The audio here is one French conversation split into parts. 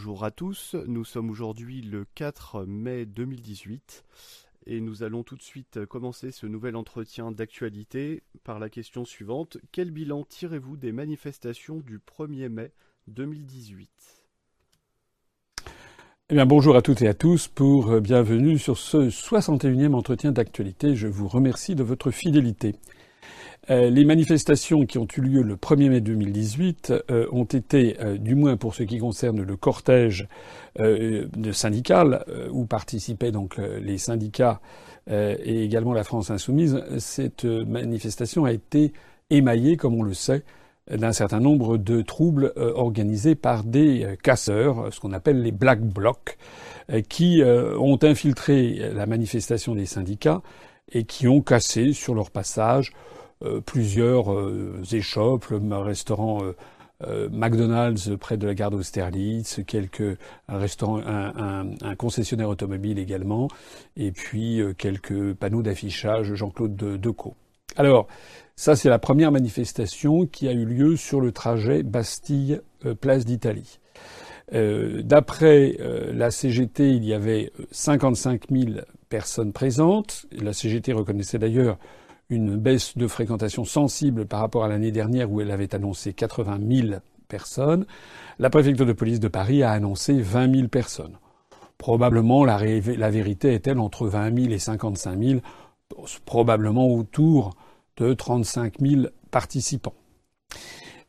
bonjour à tous. Nous sommes aujourd'hui le 4 mai 2018 et nous allons tout de suite commencer ce nouvel entretien d'actualité par la question suivante. Quel bilan tirez-vous des manifestations du 1er mai 2018 eh bien, bonjour à toutes et à tous pour euh, bienvenue sur ce 61e entretien d'actualité. Je vous remercie de votre fidélité. Euh, les manifestations qui ont eu lieu le 1er mai 2018 euh, ont été, euh, du moins pour ce qui concerne le cortège de syndical, où participaient donc les syndicats et également la France insoumise, cette manifestation a été émaillée, comme on le sait, d'un certain nombre de troubles organisés par des casseurs, ce qu'on appelle les black blocs, qui ont infiltré la manifestation des syndicats et qui ont cassé sur leur passage plusieurs euh, échoppes, le restaurant euh, McDonald's près de la gare d'Austerlitz, quelques un restaurant, un, un, concessionnaire automobile également, et puis quelques panneaux d'affichage Jean-Claude Decaux. Alors, ça c'est la première manifestation qui a eu lieu sur le trajet Bastille-Place d'Italie. Euh, D'après la CGT, il y avait 55 000 personnes présentes. La CGT reconnaissait d'ailleurs une baisse de fréquentation sensible par rapport à l'année dernière où elle avait annoncé 80 000 personnes. La préfecture de police de Paris a annoncé 20 000 personnes. Probablement la, vérité est-elle entre 20 000 et 55 000, probablement autour de 35 000 participants.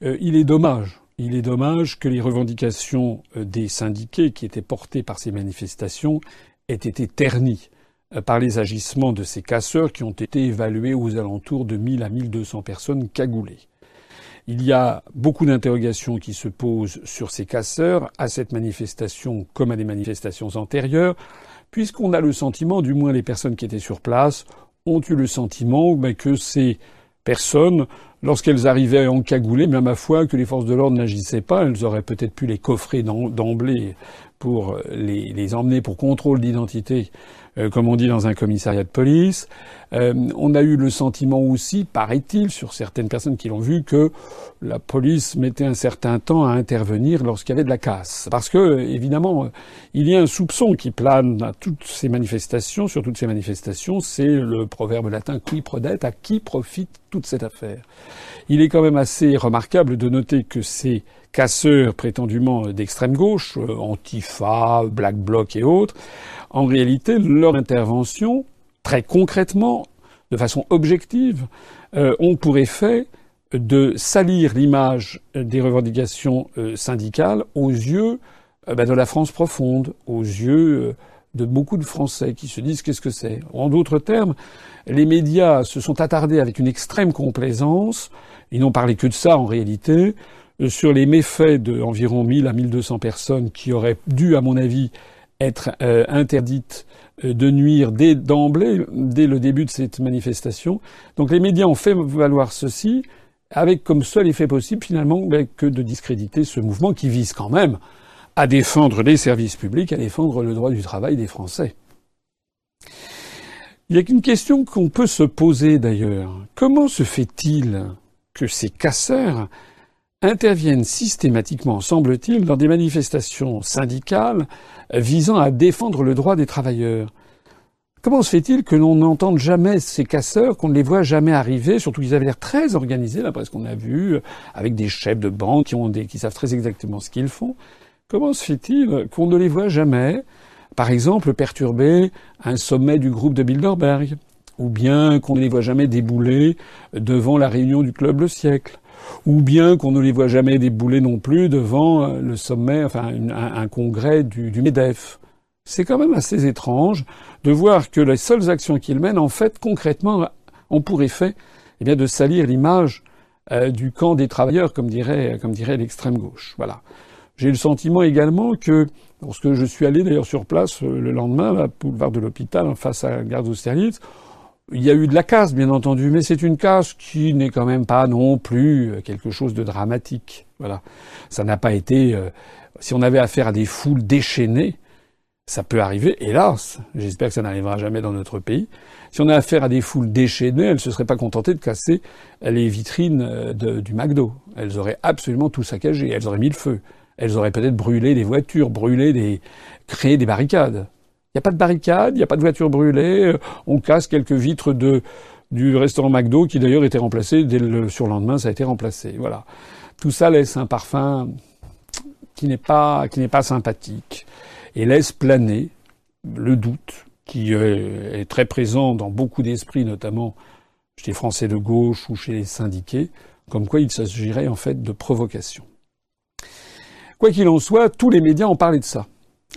Euh, il est dommage, il est dommage que les revendications euh, des syndiqués qui étaient portées par ces manifestations aient été ternies. Euh, par les agissements de ces casseurs qui ont été évalués aux alentours de 1000 à 1200 personnes cagoulées. Il y a beaucoup d'interrogations qui se posent sur ces casseurs, à cette manifestation comme à des manifestations antérieures, puisqu'on a le sentiment, du moins les personnes qui étaient sur place, ont eu le sentiment ben, que ces personnes, lorsqu'elles arrivaient en cagoulé, bien ma foi, que les forces de l'ordre n'agissaient pas, elles auraient peut-être pu les coffrer d'emblée pour les, les emmener pour contrôle d'identité euh, comme on dit dans un commissariat de police. Euh, on a eu le sentiment aussi, paraît-il, sur certaines personnes qui l'ont vu, que la police mettait un certain temps à intervenir lorsqu'il y avait de la casse. Parce que, évidemment, il y a un soupçon qui plane à toutes ces manifestations, sur toutes ces manifestations, c'est le proverbe latin qui prodette, à qui profite toute cette affaire. Il est quand même assez remarquable de noter que ces casseurs prétendument d'extrême gauche, euh, Antifa, Black Bloc et autres, en réalité, leur intervention, très concrètement, de façon objective, euh, ont pour effet de salir l'image des revendications euh, syndicales aux yeux euh, ben, de la France profonde, aux yeux de beaucoup de Français qui se disent qu'est-ce que c'est. En d'autres termes, les médias se sont attardés avec une extrême complaisance, ils n'ont parlé que de ça en réalité, sur les méfaits d'environ 1000 à 1200 personnes qui auraient dû, à mon avis, être euh, interdite euh, de nuire dès d'emblée, dès le début de cette manifestation. Donc les médias ont fait valoir ceci avec comme seul effet possible finalement ben, que de discréditer ce mouvement qui vise quand même à défendre les services publics, à défendre le droit du travail des Français. Il y a une question qu'on peut se poser d'ailleurs. Comment se fait-il que ces casseurs interviennent systématiquement, semble-t-il, dans des manifestations syndicales visant à défendre le droit des travailleurs. Comment se fait-il que l'on n'entende jamais ces casseurs, qu'on ne les voit jamais arriver, surtout qu'ils avaient l'air très organisés, d'après ce qu'on a vu, avec des chefs de banque qui, ont des, qui savent très exactement ce qu'ils font. Comment se fait-il qu'on ne les voit jamais, par exemple, perturber un sommet du groupe de Bilderberg, ou bien qu'on ne les voit jamais débouler devant la réunion du club Le Siècle? Ou bien qu'on ne les voit jamais débouler non plus devant euh, le sommet, enfin un, congrès du, MEDEF. C'est quand même assez étrange de voir que les seules actions qu'ils mènent, en fait, concrètement, ont pour effet eh bien, de salir l'image euh, du camp des travailleurs, comme dirait, comme dirait l'extrême gauche. Voilà. J'ai le sentiment également que, lorsque je suis allé d'ailleurs sur place euh, le lendemain, à boulevard de l'hôpital, face à la gare d'Austerlitz, il y a eu de la casse, bien entendu, mais c'est une casse qui n'est quand même pas non plus euh, quelque chose de dramatique. Voilà. Ça n'a pas été. Euh, si on avait affaire à des foules déchaînées, ça peut arriver, hélas. J'espère que ça n'arrivera jamais dans notre pays. Si on a affaire à des foules déchaînées, elles ne se seraient pas contentées de casser les vitrines euh, du McDo. Elles auraient absolument tout saccagé. Elles auraient mis le feu. elles auraient peut-être brûlé des voitures, brûlé des, créé des barricades. Il n'y a pas de barricades, il n'y a pas de voitures brûlées, on casse quelques vitres de, du restaurant McDo qui d'ailleurs était remplacé dès le surlendemain, ça a été remplacé. Voilà. Tout ça laisse un parfum qui n'est pas, qui n'est pas sympathique et laisse planer le doute qui est très présent dans beaucoup d'esprits, notamment chez les Français de gauche ou chez les syndiqués, comme quoi il s'agirait en fait de provocation. Quoi qu'il en soit, tous les médias ont parlé de ça.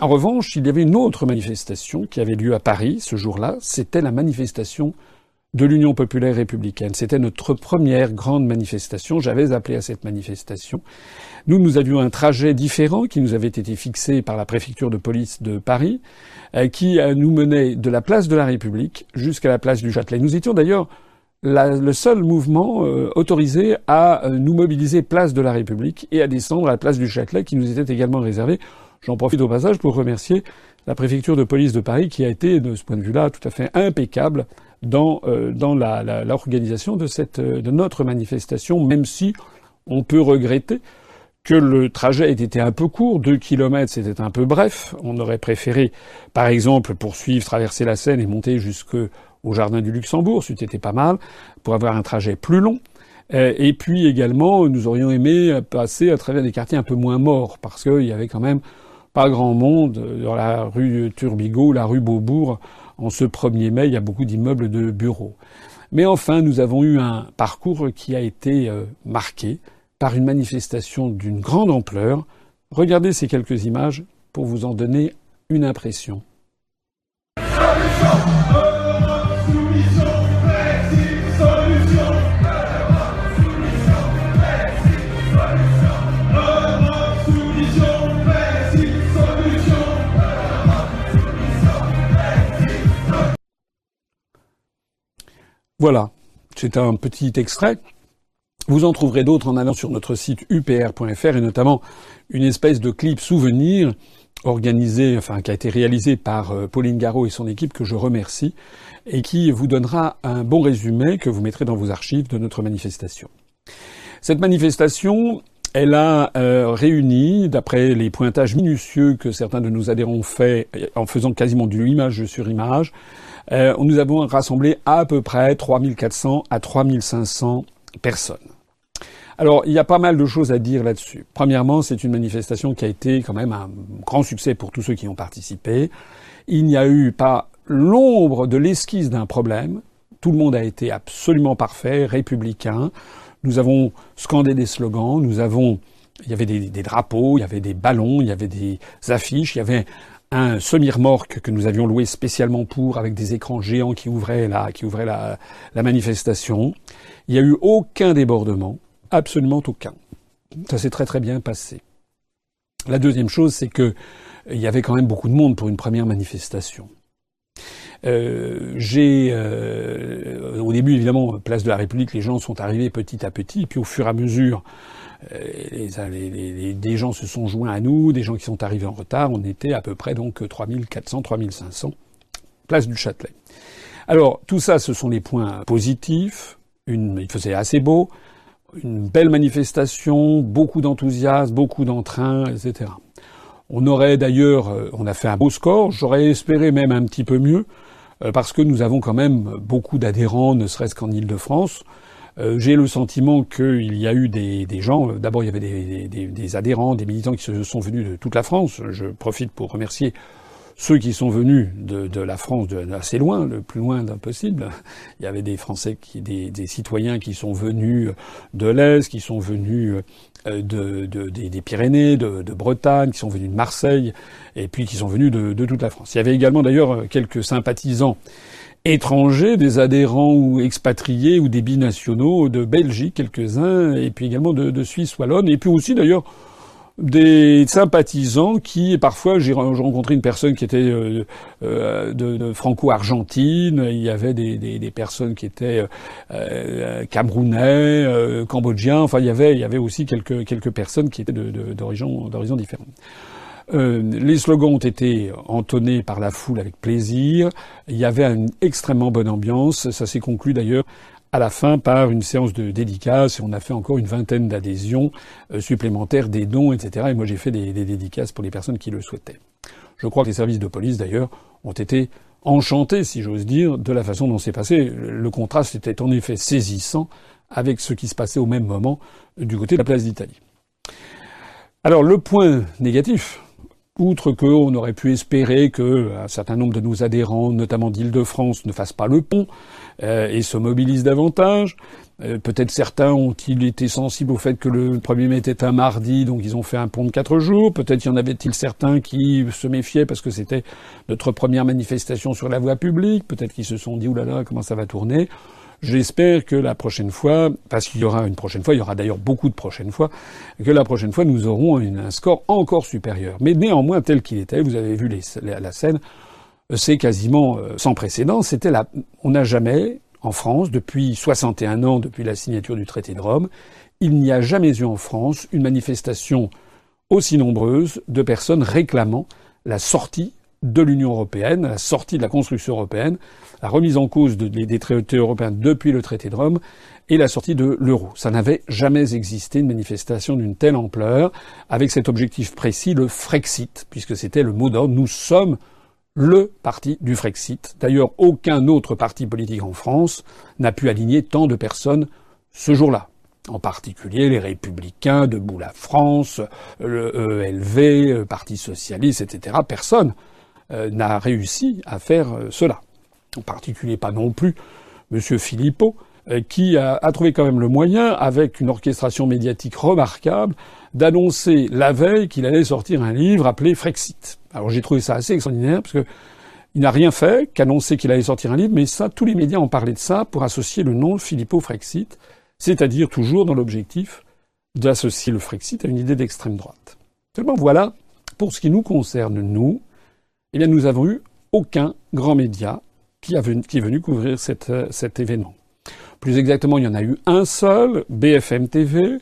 En revanche, il y avait une autre manifestation qui avait lieu à Paris ce jour-là, c'était la manifestation de l'Union populaire républicaine. C'était notre première grande manifestation. J'avais appelé à cette manifestation. Nous, nous avions un trajet différent qui nous avait été fixé par la préfecture de police de Paris, euh, qui euh, nous menait de la place de la République jusqu'à la place du Châtelet. Nous étions d'ailleurs le seul mouvement euh, autorisé à nous mobiliser place de la République et à descendre à la place du Châtelet qui nous était également réservé. J'en profite au passage pour remercier la préfecture de police de Paris qui a été, de ce point de vue-là, tout à fait impeccable dans, euh, dans l'organisation de, cette, de notre manifestation, même si on peut regretter que le trajet ait été un peu court, deux kilomètres c'était un peu bref. On aurait préféré, par exemple, poursuivre, traverser la Seine et monter jusqu'au jardin du Luxembourg, été pas mal, pour avoir un trajet plus long. Euh, et puis également, nous aurions aimé passer à travers des quartiers un peu moins morts, parce qu'il y avait quand même pas grand monde dans la rue Turbigo, la rue Beaubourg, en ce 1er mai, il y a beaucoup d'immeubles de bureaux. Mais enfin, nous avons eu un parcours qui a été euh, marqué par une manifestation d'une grande ampleur. Regardez ces quelques images pour vous en donner une impression. Voilà, c'est un petit extrait. Vous en trouverez d'autres en allant sur notre site upr.fr et notamment une espèce de clip souvenir organisé, enfin qui a été réalisé par euh, Pauline Garot et son équipe que je remercie et qui vous donnera un bon résumé que vous mettrez dans vos archives de notre manifestation. Cette manifestation, elle a euh, réuni, d'après les pointages minutieux que certains de nos adhérents ont fait en faisant quasiment du image sur image, euh, nous avons rassemblé à peu près 3400 à 3500 personnes. Alors, il y a pas mal de choses à dire là-dessus. Premièrement, c'est une manifestation qui a été quand même un grand succès pour tous ceux qui ont participé. Il n'y a eu pas l'ombre de l'esquisse d'un problème. Tout le monde a été absolument parfait, républicain. Nous avons scandé des slogans, nous avons, il y avait des, des drapeaux, il y avait des ballons, il y avait des affiches, il y avait un semi-remorque que nous avions loué spécialement pour, avec des écrans géants qui ouvraient la, qui ouvraient la, manifestation. Il n'y a eu aucun débordement, absolument aucun. Ça s'est très très bien passé. La deuxième chose, c'est que il y avait quand même beaucoup de monde pour une première manifestation. Euh, j'ai euh, au début évidemment place de la République, les gens sont arrivés petit à petit, puis au fur et à mesure euh, les, des gens se sont joints à nous, des gens qui sont arrivés en retard. On était à peu près donc 3400, 3500, place du Châtelet. Alors tout ça, ce sont les points positifs. Une, il faisait assez beau, une belle manifestation, beaucoup d'enthousiasme, beaucoup d'entrain, etc. On aurait d'ailleurs, euh, on a fait un beau score. J'aurais espéré même un petit peu mieux euh, parce que nous avons quand même beaucoup d'adhérents, ne serait-ce qu'en Ile-de-France. Euh, j'ai le sentiment qu'il y a eu des, gens. Euh, d'abord, il y avait des, adhérents, des militants qui se sont venus de toute la France. Je profite pour remercier ceux qui sont venus de, la France de, assez loin, le plus loin possible. Il y avait des Français, qui, des, citoyens qui sont venus de l'Est, qui sont venus euh, de, des Pyrénées, de, Bretagne, qui sont venus de Marseille, et puis qui sont venus de, toute la France. Il y avait également d'ailleurs quelques sympathisants étrangers, des adhérents ou expatriés ou des binationaux de Belgique, quelques-uns, et puis également de, de Suisse wallonne, et puis aussi d'ailleurs des sympathisants qui, parfois, j'ai rencontré une personne qui était euh, euh, de, franco-argentine, il y avait des, personnes qui étaient euh, camerounais, cambodgiens, enfin il y avait, aussi quelques, quelques personnes qui étaient d'horizons différentes. Euh, les slogans ont été entonnés par la foule avec plaisir. Il y avait une extrêmement bonne ambiance. Ça s'est conclu d'ailleurs à la fin par une séance de dédicaces on a fait encore une vingtaine d'adhésions euh, supplémentaires, des dons, etc. Et moi j'ai fait des, dédicaces pour les personnes qui le souhaitaient. Je crois que les services de police d'ailleurs ont été enchantés, si j'ose dire, de la façon dont c'est passé. Le contraste était en effet saisissant avec ce qui se passait au même moment du côté de la place d'Italie. Alors le point négatif, outre qu'on aurait pu espérer qu'un certain nombre de nos adhérents, notamment d'Île-de-France, ne fassent pas le pont euh, et se mobilisent davantage, euh, peut-être certains ont-ils été sensibles au fait que le 1er mai était un mardi, donc ils ont fait un pont de quatre jours. Peut-être y en avait-il certains qui se méfiaient parce que c'était notre première manifestation sur la voie publique. Peut-être qu'ils se sont dit, oulala, comment ça va tourner? J'espère que la prochaine fois, parce qu'il y aura une prochaine fois, il y aura d'ailleurs beaucoup de prochaines fois, que la prochaine fois nous aurons un score encore supérieur. Mais néanmoins, tel qu'il était, vous avez vu la scène, c'est quasiment euh, sans précédent. C'était la, on n'a jamais, en France, depuis 61 ans, depuis la signature du traité de Rome, il n'y a jamais eu en France une manifestation aussi nombreuse de personnes réclamant la sortie de l'Union européenne, la sortie de la construction européenne, la remise en cause des traités européens depuis le traité de Rome et la sortie de l'euro. Ça n'avait jamais existé une manifestation d'une telle ampleur avec cet objectif précis, le Frexit, puisque c'était le mot d'ordre. Nous sommes le parti du Frexit. D'ailleurs, aucun autre parti politique en France n'a pu aligner tant de personnes ce jour-là. En particulier les Républicains, Debout la France, le ELV, le Parti Socialiste, etc. Personne euh, n'a réussi à faire euh, cela. En particulier pas non plus M. Philippot, euh, qui a, trouvé quand même le moyen, avec une orchestration médiatique remarquable, d'annoncer la veille qu'il allait sortir un livre appelé Frexit. Alors j'ai trouvé ça assez extraordinaire parce que il n'a rien fait qu'annoncer qu'il allait sortir un livre, mais ça, tous les médias ont parlé de ça pour associer le nom Philippot Frexit, c'est-à-dire toujours dans l'objectif d'associer le Frexit à une idée d'extrême droite. Seulement voilà, pour ce qui nous concerne, nous, eh bien, nous avons eu aucun grand média qui, est venu couvrir euh, cet événement. Plus exactement, il y en a eu un seul, BFM TV,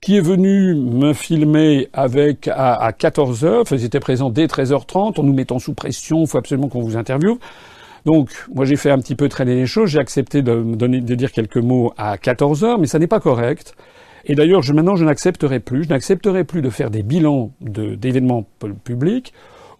qui est venu me filmer avec à, 14 heures. Enfin, ils étaient présents dès 13h30 en nous mettant sous pression. Il faut absolument qu'on vous interviewe. Donc, moi, j'ai fait un petit peu traîner les choses. J'ai accepté de dire quelques mots à 14 heures, mais ça n'est pas correct. Et d'ailleurs, maintenant, je n'accepterai plus. Je n'accepterai plus de faire des bilans d'événements publics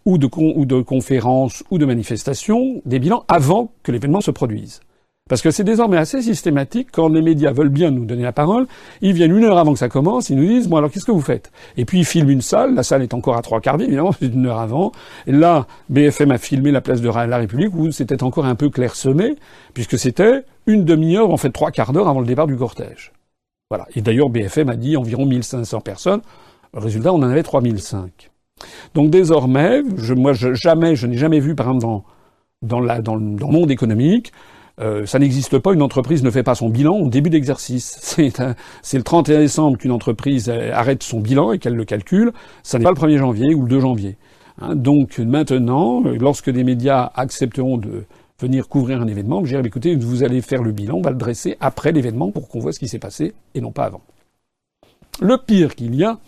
ou de, ou de conférences ou de manifestations, des bilans avant que l'événement se produise. Parce que c'est désormais assez systématique, quand les médias veulent bien nous donner la parole, ils viennent une heure avant que ça commence, ils nous disent, bon alors qu'est-ce que vous faites? Et puis ils filment une salle, la salle est encore à trois quarts vide, évidemment, c'est une heure avant. Et là, BFM a filmé la place de la République, où c'était encore un peu clairsemé, puisque c'était une demi-heure, en fait trois quarts d'heure avant le départ du cortège. Voilà. Et d'ailleurs, BFM a dit environ 1500 personnes. Le résultat, on en avait 3005. Donc désormais, moi, je, jamais, je n'ai jamais vu, par exemple, dans, dans, le, monde économique, euh, ça n'existe pas, une entreprise ne fait pas son bilan au début d'exercice. C'est le 31 décembre qu'une entreprise euh, arrête son bilan et qu'elle le calcule. Ça n'est pas le 1er janvier ou le 2 janvier. Hein, donc maintenant, lorsque des médias accepteront de venir couvrir un événement, je dirais, écoutez, vous allez faire le bilan, on va le dresser après l'événement pour qu'on voit ce qui s'est passé et non pas avant. Le pire qu'il y a,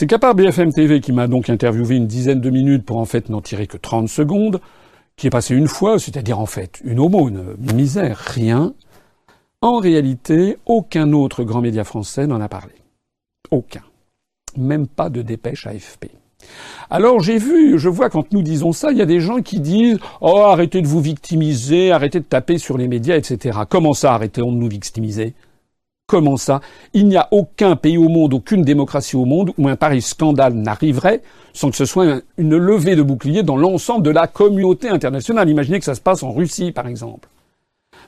c'est qu'à part BFM TV qui m'a donc interviewé une dizaine de minutes pour en fait n'en tirer que 30 secondes, qui est passé une fois, c'est-à-dire en fait une aumône, une misère, rien, en réalité, aucun autre grand média français n'en a parlé. Aucun. Même pas de dépêche AFP. Alors j'ai vu, je vois quand nous disons ça, il y a des gens qui disent Oh, arrêtez de vous victimiser, arrêtez de taper sur les médias, etc. Comment ça, arrêtons de nous victimiser? Comment ça? Il n'y a aucun pays au monde, aucune démocratie au monde où un pareil scandale n'arriverait sans que ce soit une levée de bouclier dans l'ensemble de la communauté internationale. Imaginez que ça se passe en Russie, par exemple.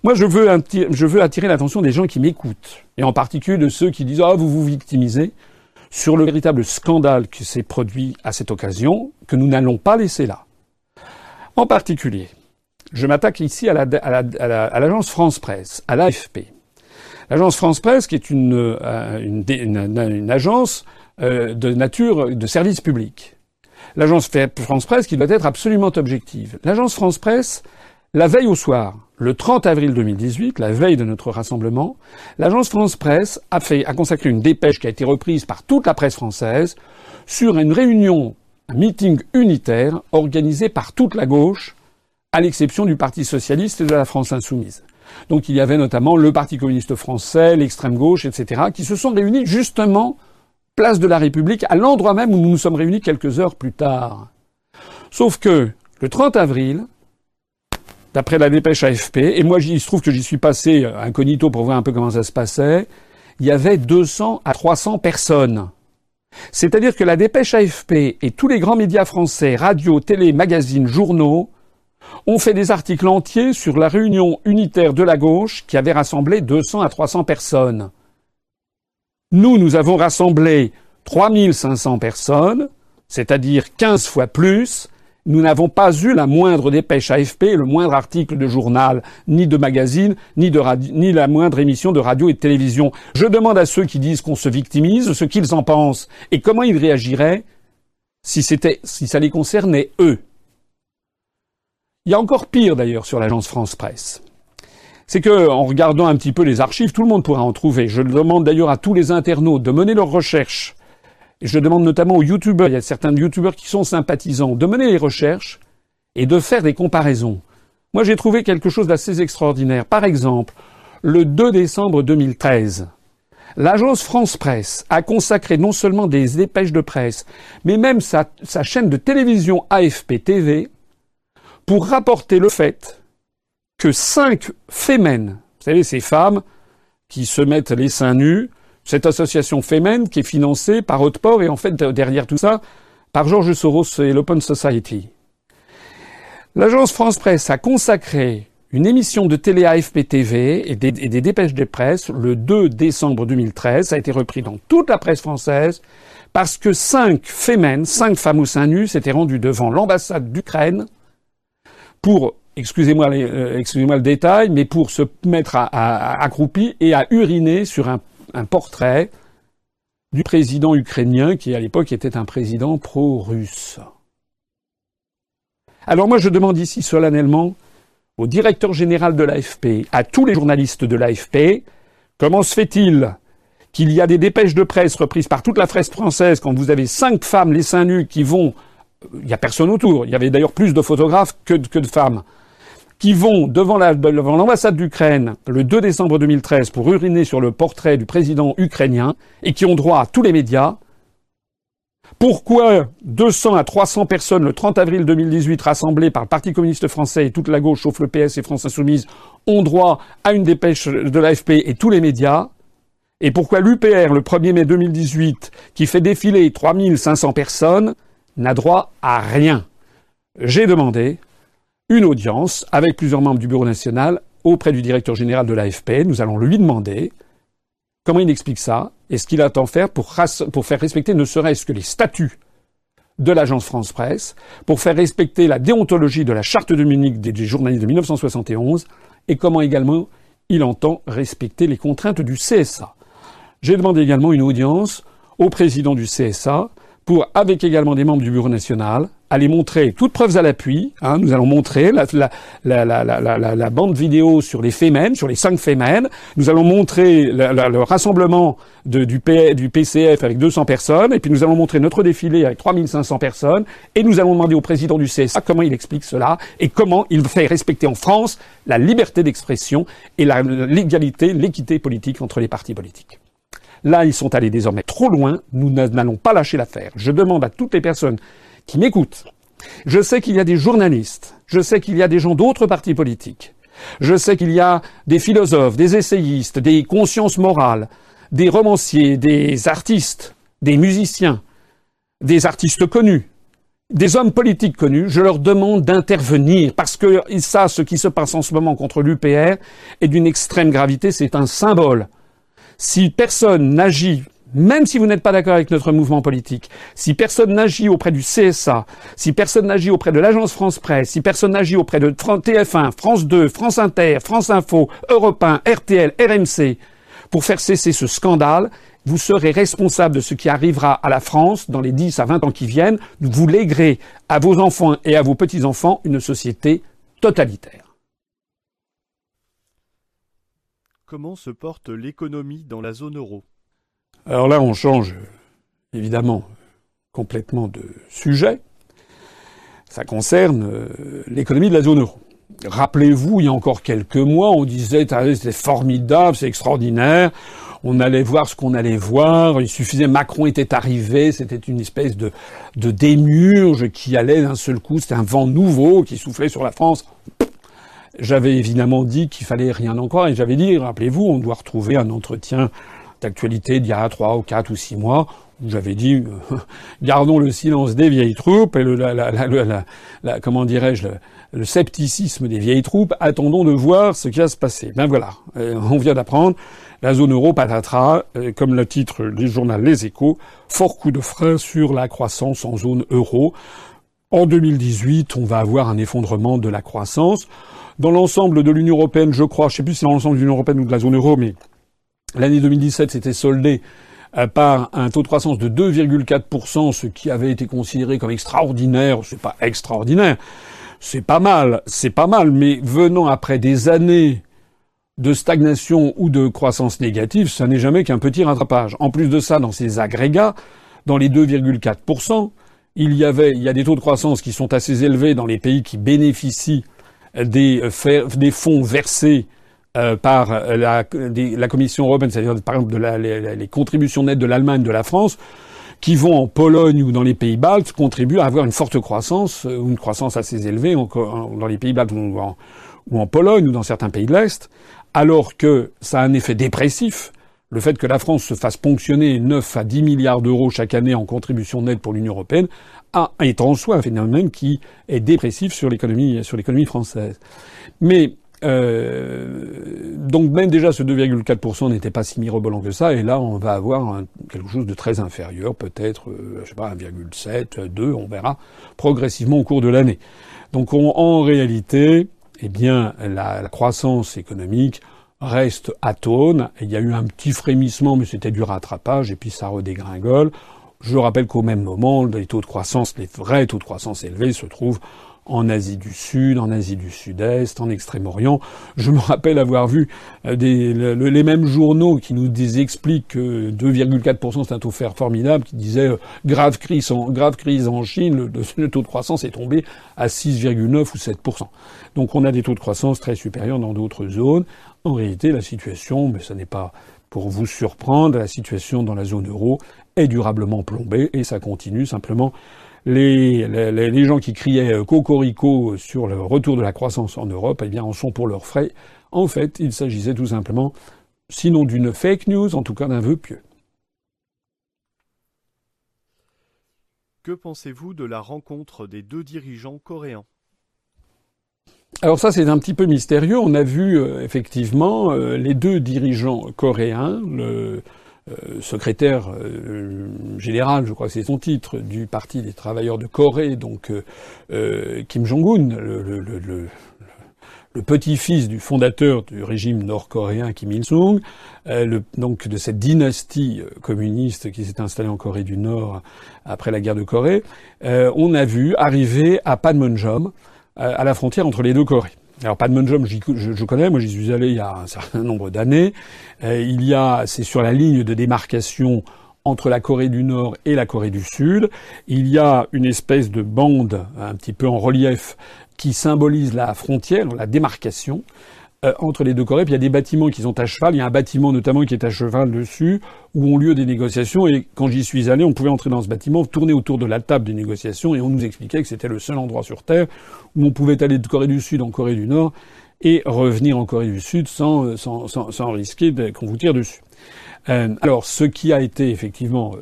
Moi, je veux, je veux attirer l'attention des gens qui m'écoutent, et en particulier de ceux qui disent Ah, vous vous victimisez, sur le véritable scandale qui s'est produit à cette occasion, que nous n'allons pas laisser là. En particulier, je m'attaque ici à l'agence France Presse, à l'AFP. L'agence France Presse, qui est une, euh, agence euh, de nature de service public. L'agence France Presse qui doit être absolument objective. L'agence France Presse, la veille au soir, le 30 avril 2018, la veille de notre rassemblement, l'agence France Presse a fait, a consacré une dépêche qui a été reprise par toute la presse française sur une réunion, un meeting unitaire organisé par toute la gauche, à l'exception du Parti socialiste et de la France insoumise. Donc il y avait notamment le Parti communiste français, l'extrême gauche, etc., qui se sont réunis justement place de la République, à l'endroit même où nous nous sommes réunis quelques heures plus tard. Sauf que le 30 avril, d'après la dépêche AFP, et moi il se trouve que j'y suis passé incognito pour voir un peu comment ça se passait, il y avait 200 à 300 personnes. C'est-à-dire que la dépêche AFP et tous les grands médias français, radio, télé, magazines, journaux, ont fait des articles entiers sur la réunion unitaire de la gauche qui avait rassemblé 200 à 300 personnes. Nous, nous avons rassemblé 3500 personnes, c'est-à-dire 15 fois plus, nous n'avons pas eu la moindre dépêche AFP, le moindre article de journal, ni de magazine, ni, la moindre émission de radio et de télévision. Je demande à ceux qui disent qu'on se victimise ce qu'ils en pensent et comment ils réagiraient si si ça les concernait eux. Il y a encore pire d'ailleurs sur l'agence France Presse. C'est que, en regardant un petit peu les archives, tout le monde pourra en trouver. Je demande d'ailleurs à tous les internautes de mener leurs recherches je demande notamment aux youtubeurs, il y a certains youtubeurs qui sont sympathisants, de mener les recherches et de faire des comparaisons. Moi, j'ai trouvé quelque chose d'assez extraordinaire. Par exemple, le 2 décembre 2013, l'agence France Presse a consacré non seulement des dépêches de presse, mais même sa chaîne de télévision AFP TV pour rapporter le fait que cinq fémènes, vous savez, ces femmes qui se mettent les seins nus, cette association Femen qui est financée par Hauteport et en fait derrière tout ça par Georges Soros et l'Open Society. L'agence France Presse a consacré une émission de télé AFP TV et des, des dépêches de presse le 2 décembre 2013. Ça a été repris dans toute la presse française parce que cinq Femen, cinq femmes au sein nu, s'étaient rendues devant l'ambassade d'Ukraine pour excusez-moi euh, excusez-moi le détail, mais pour se mettre à, à, accroupi et à uriner sur un un portrait du président ukrainien qui à l'époque était un président pro-russe. Alors moi je demande ici solennellement au directeur général de l'AFP, à tous les journalistes de l'AFP, comment se fait-il qu'il y a des dépêches de presse reprises par toute la presse française quand vous avez cinq femmes les seins nus qui vont il n'y a personne autour. Il y avait d'ailleurs plus de photographes que de femmes qui vont devant l'ambassade d'Ukraine le 2 décembre 2013 pour uriner sur le portrait du président ukrainien et qui ont droit à tous les médias. Pourquoi 200 à 300 personnes le 30 avril 2018 rassemblées par le Parti communiste français et toute la gauche, sauf le PS et France Insoumise, ont droit à une dépêche de l'AFP et tous les médias? Et pourquoi l'UPR, le 1er mai 2018, qui fait défiler 3500 personnes, n'a droit à rien J'ai demandé une audience avec plusieurs membres du Bureau national auprès du directeur général de l'AFP. Nous allons lui demander comment il explique ça et ce qu'il attend faire pour, faire respecter ne serait-ce que les statuts de l'agence France Presse, pour faire respecter la déontologie de la charte de Munich des journalistes de 1971 et comment également il entend respecter les contraintes du CSA. J'ai demandé également une audience au président du CSA pour, avec également des membres du Bureau national, aller montrer toutes preuves à l'appui. Hein, nous allons montrer la, bande vidéo sur les Femen, sur les cinq Femen. Nous allons montrer le rassemblement du, PCF avec 200 personnes. Et puis nous allons montrer notre défilé avec 3500 personnes. Et nous allons demander au président du CSA comment il explique cela et comment il fait respecter en France la liberté d'expression et l'égalité, l'équité politique entre les partis politiques. Là, ils sont allés désormais trop loin. Nous n'allons pas lâcher l'affaire. Je demande à toutes les personnes qui m'écoutent. Je sais qu'il y a des journalistes. Je sais qu'il y a des gens d'autres partis politiques. Je sais qu'il y a des philosophes, des essayistes, des consciences morales, des romanciers, des artistes, des musiciens, des artistes connus, des hommes politiques connus, je leur demande d'intervenir parce que ça, ce qui se passe en ce moment contre l'UPR est d'une extrême gravité, c'est un symbole si personne n'agit même si vous n'êtes pas d'accord avec notre mouvement politique, si personne n'agit auprès du CSA, si personne n'agit auprès de l'agence France Presse, si personne n'agit auprès de TF1, France 2, France Inter, France Info, Europe 1, RTL, RMC, pour faire cesser ce scandale, vous serez responsable de ce qui arrivera à la France dans les 10 à 20 ans qui viennent. Vous léguerez à vos enfants et à vos petits-enfants une société totalitaire. Comment se porte l'économie dans la zone euro Alors là, on change évidemment complètement de sujet. Ça concerne euh, l'économie de la zone euro. Rappelez-vous, il y a encore quelques mois, on disait c'était formidable, c'est extraordinaire. On allait voir ce qu'on allait voir. Il suffisait, Macron était arrivé, c'était une espèce de, de démurge qui allait d'un seul coup. C'était un vent nouveau qui soufflait sur la France. J'avais évidemment dit qu'il fallait rien en croire et j'avais dit, rappelez-vous, on doit retrouver un entretien d'actualité d'il y a trois ou quatre ou six mois où j'avais dit, euh, gardons le silence des vieilles troupes et le, la, la, la, comment dirais-je, le, scepticisme des vieilles troupes. Attendons de voir ce qui va se passer. Ben voilà, euh, on vient d'apprendre la zone euro patatras, euh, comme le titre du journal Les Échos, fort coup de frein sur la croissance en zone euro. En 2018, on va avoir un effondrement de la croissance. Dans l'ensemble de l'Union européenne, je crois, je ne sais plus si c'est dans l'ensemble de l'Union européenne ou de la zone euro, mais l'année 2017 s'était soldée euh, par un taux de croissance de 2,4%, ce qui avait été considéré comme extraordinaire. C'est pas extraordinaire, c'est pas mal, c'est pas mal, mais venant après des années de stagnation ou de croissance négative, ça n'est jamais qu'un petit rattrapage. En plus de ça, dans ces agrégats, dans les 2,4%, il y avait, il y a des taux de croissance qui sont assez élevés dans les pays qui bénéficient des, des fonds versés euh, par la, la, Commission européenne, c'est-à-dire par exemple les, contributions nettes de l'Allemagne, de la France, qui vont en Pologne ou dans les pays baltes, contribuent à avoir une forte croissance, euh, ou une croissance assez élevée dans les pays baltes ou en, ou en Pologne ou dans certains pays de l'Est, alors que ça a un effet dépressif. Le fait que la France se fasse ponctionner 9 à 10 milliards d'euros chaque année en contribution nette pour l'Union européenne a, est en soi un phénomène qui est dépressif sur l'économie, française. Mais euh, donc même déjà ce 2,4% n'était pas si mirobolant que ça, et là on va avoir quelque chose de très inférieur, peut-être, euh, je sais pas, 1,7, 2, on verra progressivement au cours de l'année. Donc en réalité, eh bien, la, croissance économique reste atone. Il y a eu un petit frémissement, mais c'était du rattrapage, et puis ça redégringole. Je rappelle qu'au même moment, les taux de croissance, les vrais taux de croissance élevés se trouvent en Asie du Sud, en Asie du Sud-Est, en Extrême-Orient. Je me rappelle avoir vu euh, les mêmes journaux qui nous expliquent que 2,4% c'est un taux formidable, qui disait euh, grave crise en grave crise en Chine, le, taux de croissance est tombé à 6,9 ou 7%. Donc on a des taux de croissance très supérieurs dans d'autres zones. En réalité, la situation, mais ce n'est pas pour vous surprendre, la situation dans la zone euro est durablement plombée et ça continue simplement les, les, gens qui criaient euh, cocorico sur le retour de la croissance en Europe, eh bien, en sont pour leurs frais. En fait, il s'agissait tout simplement, sinon d'une fake news, en tout cas d'un vœu pieux. Que pensez-vous de la rencontre des deux dirigeants coréens? Alors ça, c'est un petit peu mystérieux. On a vu euh, effectivement euh, les deux dirigeants coréens, le euh, secrétaire euh, général, je crois que c'est son titre, du Parti des travailleurs de Corée, donc euh, Kim Jong-un, le, petit-fils du fondateur du régime nord-coréen Kim Il-sung, donc de cette dynastie communiste qui s'est installée en Corée du Nord après la guerre de Corée, on a vu arriver à Panmunjom, à la frontière entre les deux Corées. Alors Panmunjom, je, je connais, moi j'y suis allé il y a un certain nombre d'années. Euh, il y a, c'est sur la ligne de démarcation entre la Corée du Nord et la Corée du Sud. Il y a une espèce de bande un petit peu en relief qui symbolise la frontière, la démarcation. Euh, entre les deux Corées. Puis il y a des bâtiments qui sont à cheval. Il y a un bâtiment notamment qui est à cheval dessus, où ont lieu des négociations. Et quand j'y suis allé, on pouvait entrer dans ce bâtiment, tourner autour de la table des négociations, et on nous expliquait que c'était le seul endroit sur Terre où on pouvait aller de Corée du Sud en Corée du Nord et revenir en Corée du Sud sans, euh, sans, sans, sans risquer qu'on vous tire dessus. Euh, alors, ce qui a été effectivement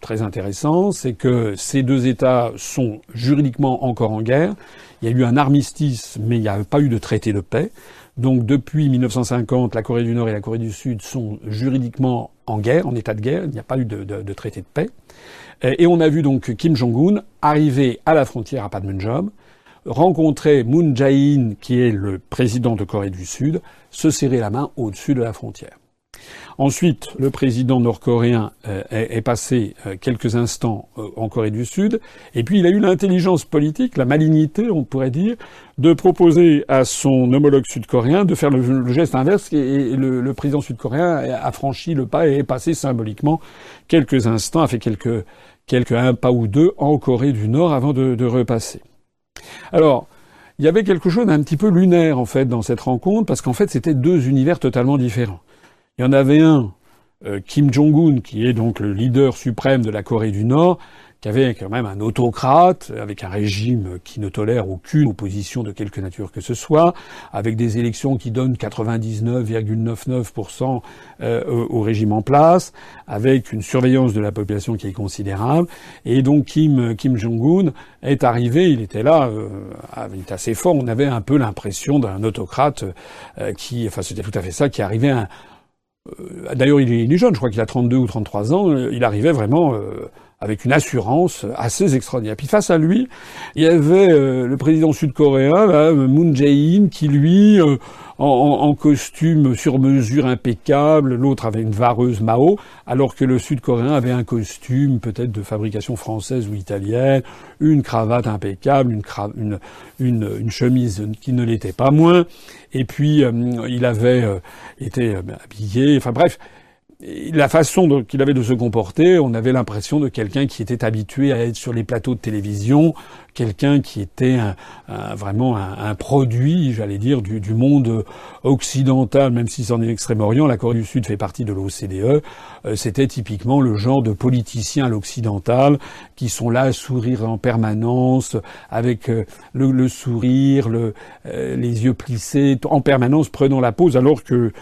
très intéressant, c'est que ces deux États sont juridiquement encore en guerre. Il y a eu un armistice, mais il n'y a pas eu de traité de paix. Donc depuis 1950, la Corée du Nord et la Corée du Sud sont juridiquement en guerre, en état de guerre. Il n'y a pas eu de, traité de paix. Et on a vu donc Kim Jong-un arriver à la frontière à Panmunjom, rencontrer Moon Jae-in, qui est le président de Corée du Sud, se serrer la main au-dessus de la frontière. Ensuite, le président nord-coréen euh, est, passé euh, quelques instants euh, en Corée du Sud, et puis il a eu l'intelligence politique, la malignité, on pourrait dire, de proposer à son homologue sud-coréen de faire le, geste inverse, et, le, président sud-coréen a franchi le pas et est passé symboliquement quelques instants, a fait quelques, quelques un pas ou deux en Corée du Nord avant de, de repasser. Alors, il y avait quelque chose d'un petit peu lunaire en fait dans cette rencontre parce qu'en fait c'était deux univers totalement différents. Il y en avait un, euh, Kim Jong-un, qui est donc le leader suprême de la Corée du Nord, qui avait quand même un autocrate, avec un régime qui ne tolère aucune opposition de quelque nature que ce soit, avec des élections qui donnent 99,99% euh, au régime en place, avec une surveillance de la population qui est considérable. Et donc Kim, Kim Jong-un est arrivé, il était là, euh, il était assez fort, on avait un peu l'impression d'un autocrate euh, qui, enfin c'était tout à fait ça, qui arrivait à... Euh, d'ailleurs il est, jeune, je crois qu'il a 32 ou 33 ans, il arrivait vraiment avec une assurance assez extraordinaire. Puis face à lui, il y avait euh, le président sud-coréen, Moon Jae-in, qui lui, euh, en, costume sur mesure impeccable, l'autre avait une vareuse Mao, alors que le sud-coréen avait un costume peut-être de fabrication française ou italienne, une cravate impeccable, une, une, une, chemise qui ne l'était pas moins, et puis euh, il avait été habillé, enfin bref, la façon qu'il avait de se comporter, on avait l'impression de quelqu'un qui était habitué à être sur les plateaux de télévision, quelqu'un qui était vraiment un, produit, j'allais dire, du, monde occidental, même si c'est en Extrême-Orient, la Corée du Sud fait partie de l'OCDE, euh, c'était typiquement le genre de politiciens à l'occidental qui sont là à sourire en permanence, avec euh, le, sourire, euh, les yeux plissés, en permanence prenant la pose, alors que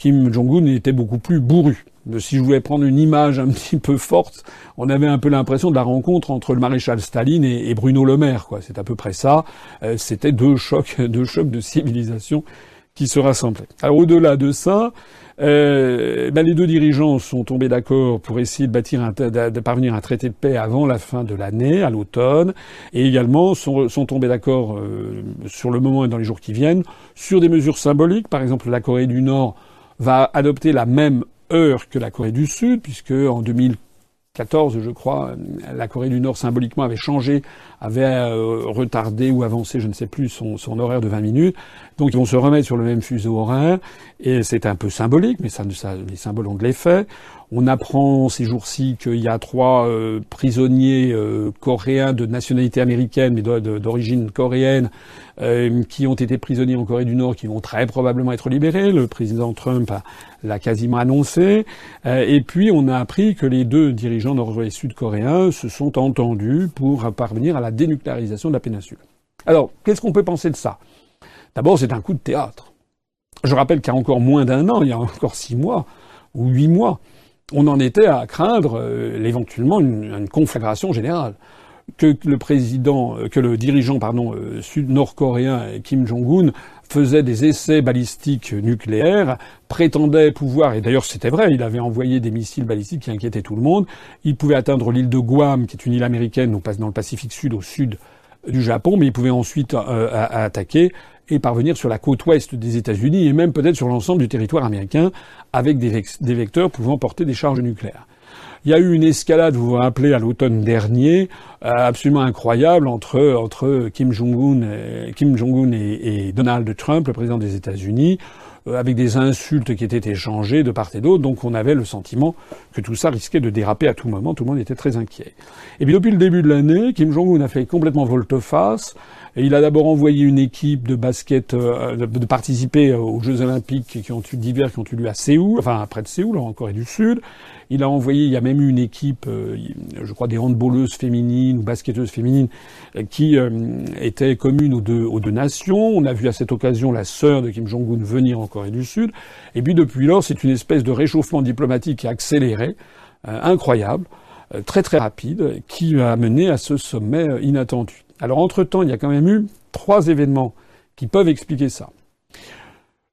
Kim Jong-un était beaucoup plus bourru. Si je voulais prendre une image un petit peu forte, on avait un peu l'impression de la rencontre entre le maréchal Staline et, Bruno Le Maire. Quoi. C'est à peu près ça. Euh, c'était deux chocs, deux chocs de civilisation qui se rassemblaient. Alors au-delà de ça, euh, ben les deux dirigeants sont tombés d'accord pour essayer de bâtir un, de parvenir à un traité de paix avant la fin de l'année, à l'automne, et également sont, sont tombés d'accord euh, sur le moment et dans les jours qui viennent sur des mesures symboliques. Par exemple, la Corée du Nord va adopter la même heure que la Corée du Sud, puisque en 2014, je crois, la Corée du Nord symboliquement avait changé, avait euh, retardé ou avancé, je ne sais plus, son, horaire de 20 minutes. Donc ils vont se remettre sur le même fuseau horaire, et c'est un peu symbolique, mais ça, ça, les symboles ont de l'effet. On apprend ces jours-ci qu'il y a trois euh, prisonniers euh, coréens de nationalité américaine, mais d'origine coréenne, euh, qui ont été prisonniers en Corée du Nord, qui vont très probablement être libérés. Le président Trump l'a quasiment annoncé. et puis on a appris que les deux dirigeants nord et sud-coréens se sont entendus pour parvenir à la dénucléarisation de la péninsule. Alors, qu'est-ce qu'on peut penser de ça? D'abord, c'est un coup de théâtre. Je rappelle qu'il y a encore moins d'un an, il y a encore six mois ou huit mois, on en était à craindre euh, éventuellement une, conflagration générale. Que le président, euh, que le dirigeant, euh, sud-nord-coréen Kim Jong-un faisait des essais balistiques nucléaires, prétendait pouvoir, et d'ailleurs c'était vrai, il avait envoyé des missiles balistiques qui inquiétaient tout le monde, il pouvait atteindre l'île de Guam, qui est une île américaine dans le Pacifique Sud, au sud du Japon, mais il pouvait ensuite attaquer et parvenir sur la côte ouest des États-Unis et même peut-être sur l'ensemble du territoire américain avec des, vecteurs pouvant porter des charges nucléaires. Il y a eu une escalade, vous vous rappelez, à l'automne dernier, euh, absolument incroyable entre, entre Kim Jong-un Kim Jong et, et, Donald Trump, le président des États-Unis, euh, avec des insultes qui étaient échangées de part et d'autre. Donc on avait le sentiment que tout ça risquait de déraper à tout moment. Tout le monde était très inquiet. Et puis depuis le début de l'année, Kim Jong-un a fait complètement volte-face il a d'abord envoyé une équipe de basket euh, de, participer aux Jeux Olympiques qui ont eu d'hiver qui ont eu lieu à Séoul, enfin près de Séoul, en Corée du Sud. Il a envoyé, il y a même eu une équipe, euh, je crois des handballeuses féminines ou basketteuses féminines euh, qui étaient communes aux deux, aux deux nations. On a vu à cette occasion la sœur de Kim Jong-un venir en Corée du Sud. Et puis depuis lors, c'est une espèce de réchauffement diplomatique accéléré, incroyable, très très rapide, qui a mené à ce sommet inattendu. Alors entre-temps, il y a quand même eu trois événements qui peuvent expliquer ça.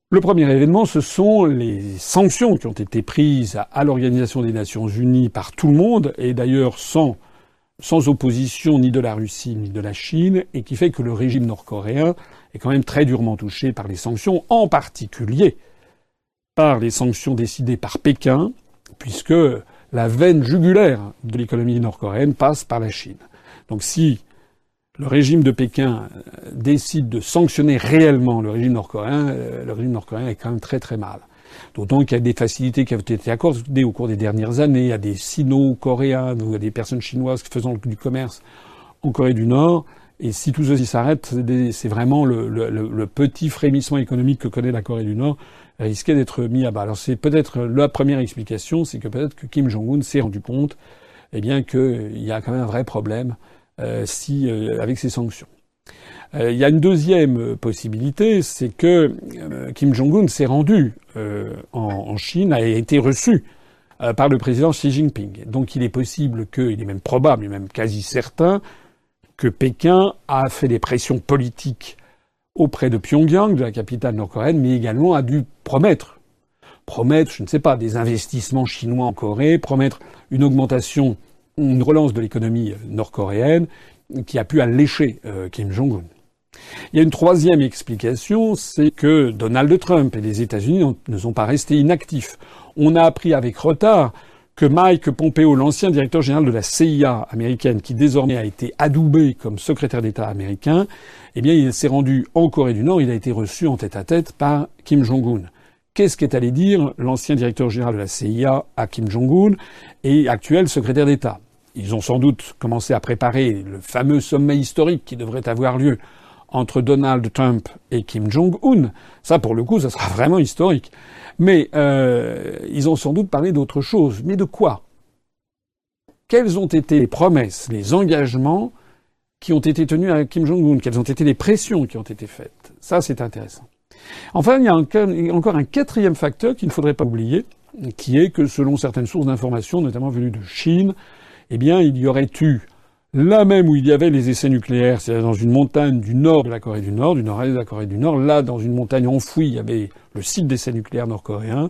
Le premier événement, ce sont les sanctions qui ont été prises à l'Organisation des Nations Unies par tout le monde, et d'ailleurs sans, opposition ni de la Russie ni de la Chine, et qui fait que le régime nord-coréen est quand même très durement touché par les sanctions, en particulier par les sanctions décidées par Pékin, puisque la veine jugulaire de l'économie nord-coréenne passe par la Chine. Donc si le régime de Pékin euh, décide de sanctionner réellement le régime nord-coréen, euh, le régime nord-coréen est quand même très très mal. D'autant qu'il y a des facilités qui ont été accordées au cours des dernières années. Il y a des sino-coréens ou des personnes chinoises faisant du commerce en Corée du Nord Et si tout ceci s'arrête, c'est vraiment le, petit frémissement économique que connaît la Corée du Nord risquait d'être mis à bas. Alors c'est peut-être la première explication, c'est que peut-être que Kim Jong-un s'est rendu compte, eh bien, qu'il y a quand même un vrai problème si euh, avec ces sanctions. Euh, il y a une deuxième possibilité, c'est que Kim Jong-un s'est rendu en, Chine, a été reçu par le président Xi Jinping. Donc il est possible que, il est même probable, il est même quasi certain, que Pékin a fait des pressions politiques auprès de Pyongyang, de la capitale nord-coréenne, mais également a dû promettre, promettre, je ne sais pas, des investissements chinois en Corée, promettre une augmentation, une relance de l'économie nord-coréenne, qui a pu allécher euh, Kim Jong-un. Il y a une troisième explication, c'est que Donald Trump et les États-Unis ne sont pas restés inactifs. On a appris avec retard que Mike Pompeo, l'ancien directeur général de la CIA américaine, qui désormais a été adoubé comme secrétaire d'État américain, eh bien, il s'est rendu en Corée du Nord. Il a été reçu en tête-à-tête par Kim Jong-un. Qu'est-ce qu'est allé dire l'ancien directeur général de la CIA à Kim Jong-un et actuel secrétaire d'État? Ils ont sans doute commencé à préparer le fameux sommet historique qui devrait avoir lieu entre Donald Trump et Kim Jong-un. Ça, pour le coup, ça sera vraiment historique. Mais euh, ils ont sans doute parlé d'autre chose. Mais de quoi? Quelles ont été les promesses, les engagements qui ont été tenus à Kim Jong-un? Quelles ont été les pressions qui ont été faites? Ça, c'est intéressant. Enfin, il y a encore un quatrième facteur qu'il ne faudrait pas oublier, qui est que selon certaines sources d'information, notamment venues de Chine, eh bien, il y aurait eu Là même où il y avait les essais nucléaires, c'est-à-dire dans une montagne du nord de la Corée du Nord, du nord-est de la Corée du Nord, là, dans une montagne enfouie, il y avait le site d'essais nucléaires nord-coréens,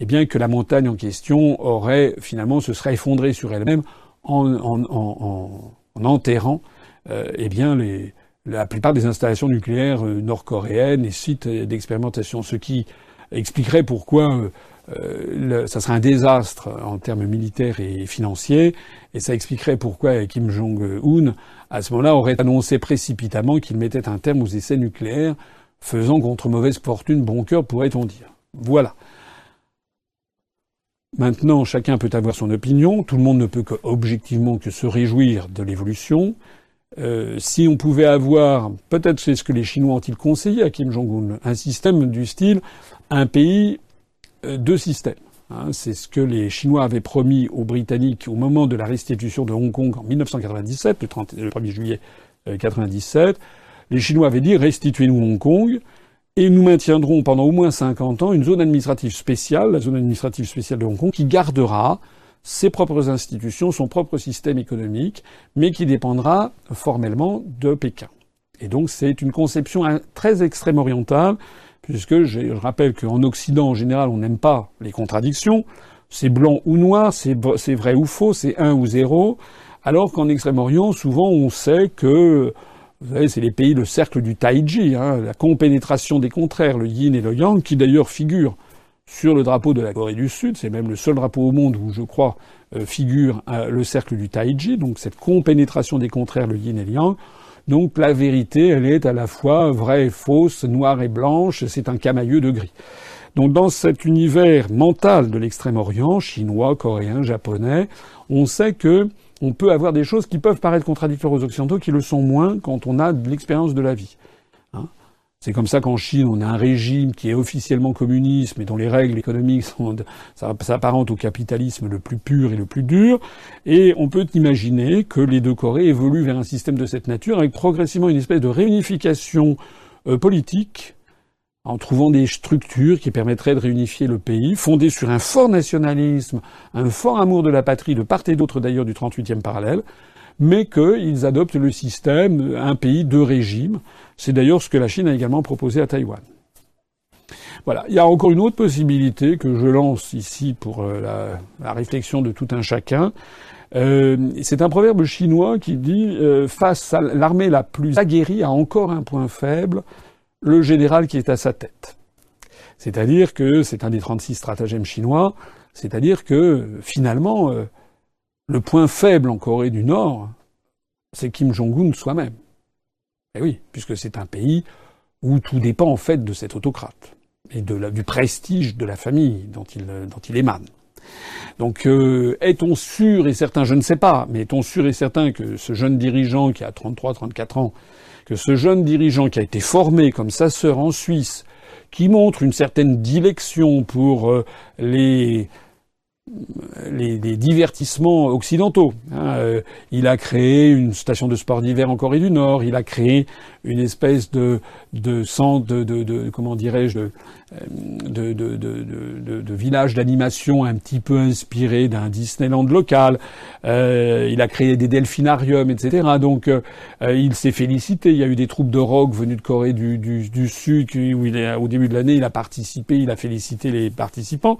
eh bien que la montagne en question aurait finalement se serait effondrée sur elle-même en, en, en, en, enterrant euh, eh bien la plupart des installations nucléaires euh, nord-coréennes et sites d'expérimentation, ce qui expliquerait pourquoi euh, ça serait un désastre en termes militaires et financiers, et ça expliquerait pourquoi Kim Jong-un, à ce moment-là, aurait annoncé précipitamment qu'il mettait un terme aux essais nucléaires, faisant contre mauvaise fortune bon cœur, pourrait-on dire. Voilà. Maintenant, chacun peut avoir son opinion, tout le monde ne peut que, objectivement que se réjouir de l'évolution. Euh, si on pouvait avoir, peut-être c'est ce que les Chinois ont-ils conseillé à Kim Jong-un, un système du style un pays deux systèmes. Hein. c'est ce que les Chinois avaient promis aux Britanniques au moment de la restitution de Hong Kong en 1997, le, 30, le 1er juillet 1997. Euh, les Chinois avaient dit restituez-nous Hong Kong et nous maintiendrons pendant au moins 50 ans une zone administrative spéciale, la zone administrative spéciale de Hong Kong, qui gardera ses propres institutions, son propre système économique, mais qui dépendra formellement de Pékin. Et donc c'est une conception très extrême orientale puisque je rappelle qu'en Occident, en général, on n'aime pas les contradictions. C'est blanc ou noir, c'est vrai ou faux, c'est un ou zéro. Alors qu'en Extrême-Orient, souvent, on sait que, c'est les pays, le cercle du Taiji, hein, la compénétration des contraires, le yin et le yang, qui d'ailleurs figure sur le drapeau de la Corée du Sud. C'est même le seul drapeau au monde où, je crois, euh, figure euh, le cercle du Taiji, donc cette compénétration des contraires, le yin et le yang. Donc la vérité, elle est à la fois vraie et fausse, noire et blanche, c'est un camailleux de gris. Donc dans cet univers mental de l'extrême-orient, chinois, coréen, japonais, on sait que on peut avoir des choses qui peuvent paraître contradictoires aux occidentaux, qui le sont moins quand on a de l'expérience de la vie. C'est comme ça qu'en Chine, on a un régime qui est officiellement communiste, mais dont les règles économiques sont, s'apparentent au capitalisme le plus pur et le plus dur. Et on peut imaginer que les deux Corées évoluent vers un système de cette nature, avec progressivement une espèce de réunification euh, politique, en trouvant des structures qui permettraient de réunifier le pays, fondées sur un fort nationalisme, un fort amour de la patrie, de part et d'autre d'ailleurs du 38e parallèle, mais qu'ils adoptent le système un pays, deux régimes. C'est d'ailleurs ce que la Chine a également proposé à Taïwan. Voilà. Il y a encore une autre possibilité que je lance ici pour euh, la, réflexion de tout un chacun. Euh, c'est un proverbe chinois qui dit euh, face à l'armée la plus aguerrie a encore un point faible, le général qui est à sa tête. C'est-à-dire que c'est un des 36 stratagèmes chinois, c'est-à-dire que finalement le point faible en Corée du Nord, c'est Kim Jong-un soi-même. Eh oui, puisque c'est un pays où tout dépend en fait de cet autocrate et du prestige de la famille dont il, dont il émane. Donc euh, est-on sûr et certain, je ne sais pas, mais est-on sûr et certain que ce jeune dirigeant qui a 33, 34 ans, que ce jeune dirigeant qui a été formé comme sa sœur en Suisse, qui montre une certaine dilection pour euh, les les, divertissements occidentaux. Hein. Euh, il a créé une station de sport d'hiver en Corée du Nord. Il a créé une espèce de de centre de, de, de comment dirais-je de de, de, village d'animation un petit peu inspiré d'un Disneyland local. Euh, il a créé des delphinariums, etc. Donc euh, il s'est félicité. Il y a eu des troupes de rock venues de Corée du, du, du Sud où il est, au début de l'année il a participé. Il a félicité les participants.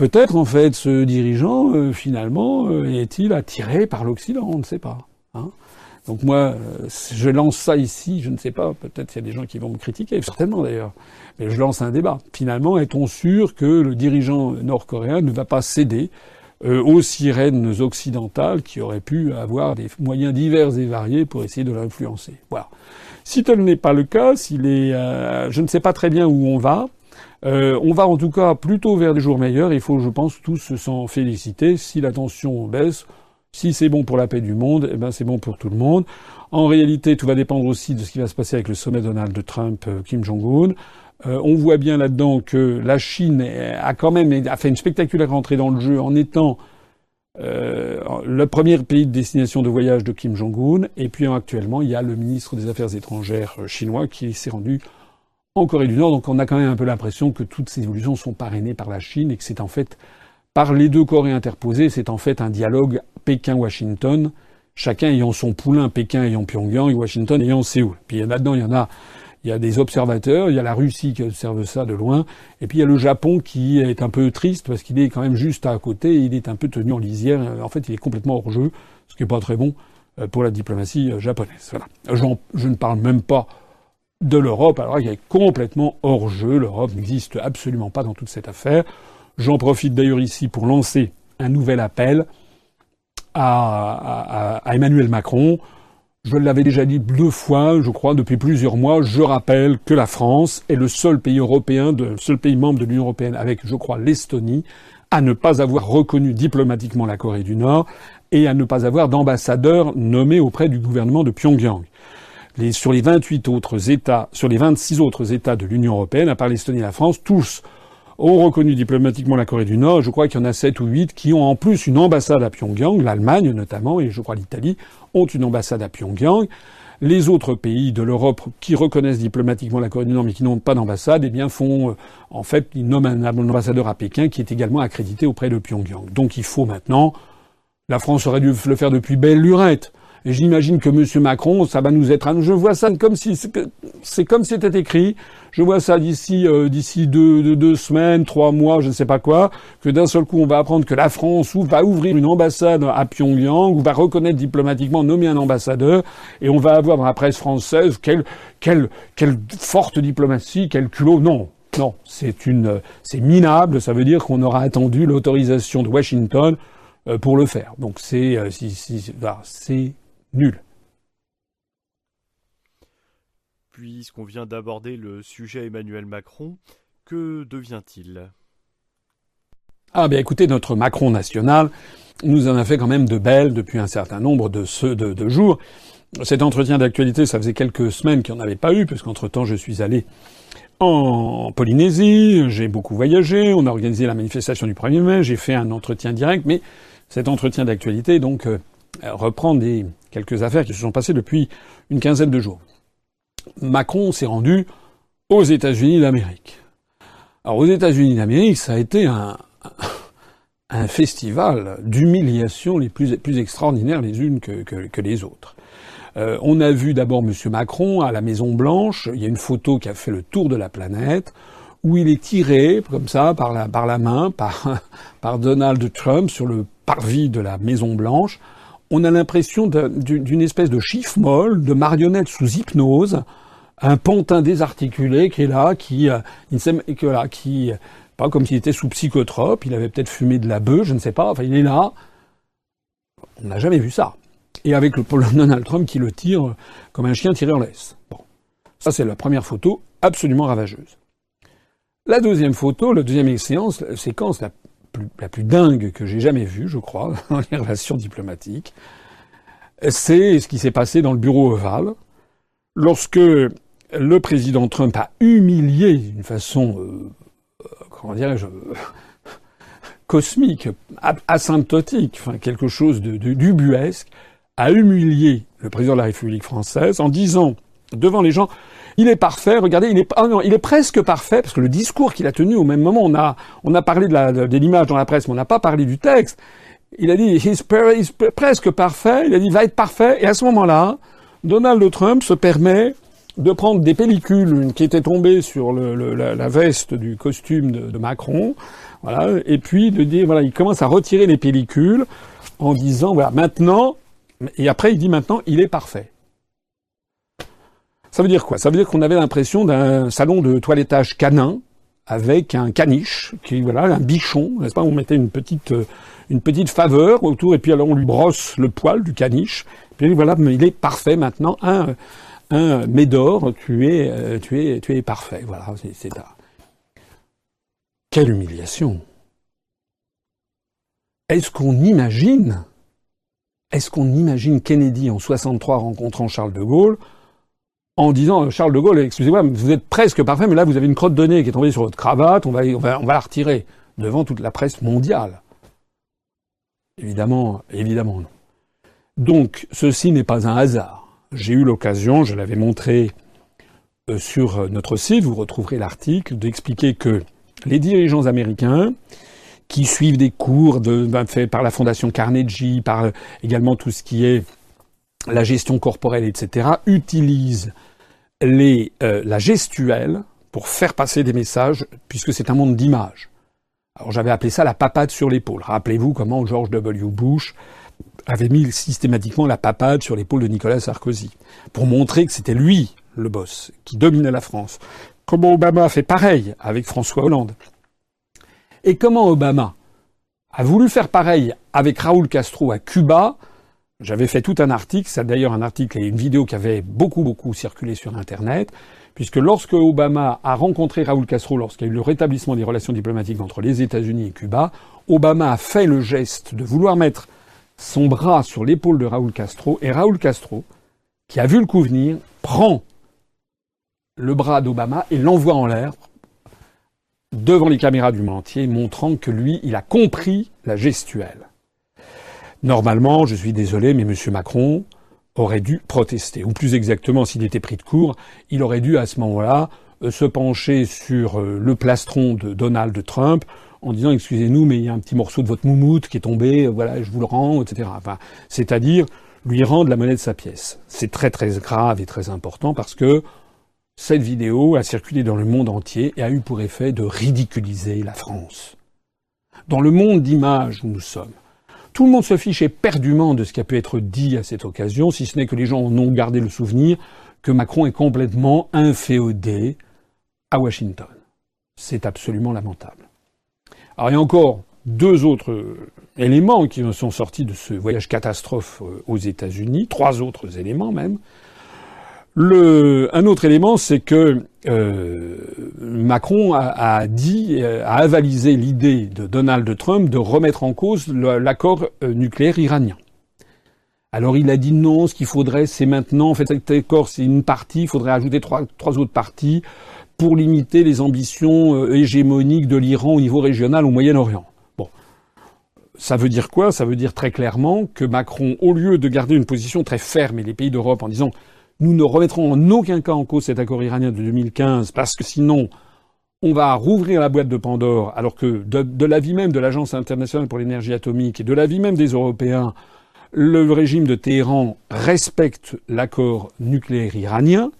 Peut-être en fait ce dirigeant euh, finalement euh, est-il attiré par l'Occident, on ne sait pas. Hein. Donc moi, euh, je lance ça ici, je ne sais pas, peut-être il y a des gens qui vont me critiquer, certainement d'ailleurs, mais je lance un débat. Finalement, est-on sûr que le dirigeant nord-coréen ne va pas céder aux sirènes occidentales qui auraient pu avoir des moyens divers et variés pour essayer de l'influencer? Voilà. Si tel n'est pas le cas, s'il est, je ne sais pas très bien où on va, euh, on va en tout cas plutôt vers des jours meilleurs. Il faut, je pense, tous s'en féliciter. Si la tension baisse, si c'est bon pour la paix du monde, eh ben c'est bon pour tout le monde. En réalité, tout va dépendre aussi de ce qui va se passer avec le sommet Donald Trump, euh, Kim Jong-un. Euh, on voit bien là-dedans que la Chine a quand même a fait une spectaculaire entrée dans le jeu en étant le premier pays de destination de voyage de Kim Jong-un. Et puis actuellement, il y a le ministre des Affaires étrangères chinois qui s'est rendu en Corée du Nord. Donc on a quand même un peu l'impression que toutes ces évolutions sont parrainées par la Chine et que c'est en fait par les deux Corées interposées, c'est en fait un dialogue Pékin-Washington, chacun ayant son poulain, Pékin ayant Pyongyang et Washington ayant Séoul. Puis là-dedans, il y en a, il y a des observateurs, il y a la Russie qui observe ça de loin, et puis il y a le Japon qui est un peu triste parce qu'il est quand même juste à côté, il est un peu tenu en lisière. En fait, il est complètement hors jeu, ce qui est pas très bon euh, pour la diplomatie euh, japonaise. Je ne parle même pas de l'Europe, alors qu'il est complètement hors jeu. L'Europe n'existe absolument pas dans toute cette affaire. J'en profite d'ailleurs ici pour lancer un nouvel appel à, Emmanuel Macron. Je l'avais déjà dit deux fois, je crois, depuis plusieurs mois. Je rappelle que la France est le seul pays européen, le seul pays membre de l'Union européenne, avec, je crois, l'Estonie, à ne pas avoir reconnu diplomatiquement la Corée du Nord et à ne pas avoir d'ambassadeur nommé auprès du gouvernement de Pyongyang sur les 28 autres États, sur les 26 autres États de l'Union européenne, à part l'Estonie et la France, tous ont reconnu diplomatiquement la Corée du Nord. Je crois qu'il y en a 7 ou 8 qui ont en plus une ambassade à Pyongyang. L'Allemagne notamment, et je crois l'Italie, ont une ambassade à Pyongyang. Les autres pays de l'Europe qui reconnaissent diplomatiquement la Corée du Nord mais qui n'ont pas d'ambassade, eh bien font, euh, en fait, ils nomment un ambassadeur à Pékin qui est également accrédité auprès de Pyongyang. Donc il faut maintenant, la France aurait dû le faire depuis belle lurette. Et j'imagine que M. Macron, ça va nous être. Je vois ça comme si c'est comme c'était écrit. Je vois ça d'ici euh, d'ici deux, deux, semaines, trois mois, je ne sais pas quoi, que d'un seul coup on va apprendre que la France va ouvrir une ambassade à Pyongyang ou va reconnaître diplomatiquement, nommer un ambassadeur, et on va avoir dans la presse française quelle quelle quelle forte diplomatie, quel culot. Non, non, c'est une c'est minable. Ça veut dire qu'on aura attendu l'autorisation de Washington euh, pour le faire. Donc c'est euh, si, c'est nul. Puisqu'on vient d'aborder le sujet Emmanuel Macron, que devient-il? Ah bien écoutez, notre Macron national nous en a fait quand même de belles depuis un certain nombre de, de, jours. Cet entretien d'actualité, ça faisait quelques semaines qu'il n'y en avait pas eu, puisqu'entre-temps je suis allé en Polynésie, j'ai beaucoup voyagé, on a organisé la manifestation du 1er mai, j'ai fait un entretien direct, mais cet entretien d'actualité donc euh, reprend des, quelques affaires qui se sont passées depuis une quinzaine de jours. Macron s'est rendu aux États-Unis d'Amérique. Alors aux États-Unis d'Amérique, ça a été un, un festival d'humiliation les plus, plus extraordinaires les unes que, que, les autres. Euh, on a vu d'abord M. Macron à la Maison Blanche. Il y a une photo qui a fait le tour de la planète où il est tiré comme ça par la, par la main par, par Donald Trump sur le parvis de la Maison Blanche on a l'impression d'une espèce de chiffre molle, de marionnette sous hypnose, un pantin désarticulé qui est là, qui, euh, là, qui, pas comme s'il était sous psychotrope, il avait peut-être fumé de la bœuf, je ne sais pas, enfin il est là. On n'a jamais vu ça. Et avec le Donald Trump qui le tire comme un chien tiré en laisse. Bon. Ça, c'est la première photo absolument ravageuse. La deuxième photo, la deuxième séquence la la plus dingue que j'ai jamais vue, je crois, dans les relations diplomatiques. C'est ce qui s'est passé dans le bureau ovale, lorsque le président Trump a humilié d'une façon, euh, comment dirais-je, cosmique, asymptotique, quelque chose de, de d'ubuesque, a humilié le président de la République française en disant devant les gens il est parfait. Regardez, il est, ah il est presque parfait parce que le discours qu'il a tenu au même moment, on a, parlé de, l'image dans la presse, mais on n'a pas parlé du texte. Il a dit, he's, presque parfait. Il a dit, va être parfait. Et à ce moment-là, Donald Trump se permet de prendre des pellicules qui étaient tombées sur la, veste du costume de, Macron, et puis de dire, voilà, il commence à retirer les pellicules en disant, voilà, maintenant, et après il dit maintenant, il est parfait. Ça veut dire quoi? Ça veut dire qu'on avait l'impression d'un salon de toilettage canin avec un caniche, qui voilà, un bichon, n'est-ce pas? On mettait une petite euh, une petite faveur autour et puis alors on lui brosse le poil du caniche. Puis voilà, il est parfait maintenant. Un un Médor, tu es euh, tu es tu es parfait. Voilà, c'est ça. Quelle humiliation Est-ce qu'on imagine Est-ce qu'on imagine Kennedy en 63 rencontrant Charles de Gaulle en disant euh, Charles de Gaulle, excusez-moi, vous êtes presque parfait, mais là vous avez une crotte de nez qui est tombée sur votre cravate, on va, on va, on la retirer devant toute la presse mondiale. Évidemment, évidemment non. Donc ceci n'est pas un hasard. J'ai eu l'occasion, je l'avais montré euh, sur euh, notre site, vous retrouverez l'article, d'expliquer que les dirigeants américains qui suivent des cours ben, faits par la fondation Carnegie, par également tout ce qui est la gestion corporelle, etc., utilisent les, euh, la gestuelle pour faire passer des messages, puisque c'est un monde d'images. Alors j'avais appelé ça la papade sur l'épaule. Rappelez-vous comment George W. Bush avait mis systématiquement la papade sur l'épaule de Nicolas Sarkozy, pour montrer que c'était lui le boss, qui dominait la France. Comment Obama a fait pareil avec François Hollande. Et comment Obama a voulu faire pareil avec Raoul Castro à Cuba, j'avais fait tout un article, c'est d'ailleurs un article et une vidéo qui avait beaucoup beaucoup circulé sur Internet, puisque lorsque Obama a rencontré Raúl Castro, lorsqu'il y a eu le rétablissement des relations diplomatiques entre les États-Unis et Cuba, Obama a fait le geste de vouloir mettre son bras sur l'épaule de Raúl Castro, et Raúl Castro, qui a vu le coup venir, prend le bras d'Obama et l'envoie en l'air devant les caméras du monde entier, montrant que lui, il a compris la gestuelle. Normalement, je suis désolé, mais M. Macron aurait dû protester. Ou plus exactement, s'il était pris de court, il aurait dû à ce moment-là euh, se pencher sur euh, le plastron de Donald Trump en disant excusez-nous, mais il y a un petit morceau de votre moumoute qui est tombé, euh, voilà, je vous le rends, etc. Enfin, c'est-à-dire lui rendre la monnaie de sa pièce. C'est très très grave et très important parce que cette vidéo a circulé dans le monde entier et a eu pour effet de ridiculiser la France. Dans le monde d'images où nous sommes, tout le monde se fiche éperdument de ce qui a pu être dit à cette occasion, si ce n'est que les gens en ont gardé le souvenir que Macron est complètement inféodé à Washington. C'est absolument lamentable. Alors il y a encore deux autres éléments qui sont sortis de ce voyage catastrophe euh, aux États-Unis, trois autres éléments même. Le, un autre élément, c'est que euh, Macron euh, a avalisé l'idée de Donald Trump de remettre en cause l'accord euh, nucléaire iranien. Alors il a dit non, ce qu'il faudrait, c'est maintenant, en fait, cet accord, c'est une partie, il faudrait ajouter trois, trois autres parties pour limiter les ambitions hégémoniques de l'Iran au niveau régional au Moyen-Orient. Bon. Ça veut dire quoi? Ça veut dire très clairement que Macron, au lieu de garder une position très ferme et les pays d'Europe en disant nous ne remettrons en aucun cas en cause cet accord iranien de 2015 parce que sinon on va rouvrir la boîte de Pandore alors que de, l'avis même de l'Agence internationale pour l'énergie atomique et de l'avis même des Européens, le régime de Téhéran respecte l'accord nucléaire iranien,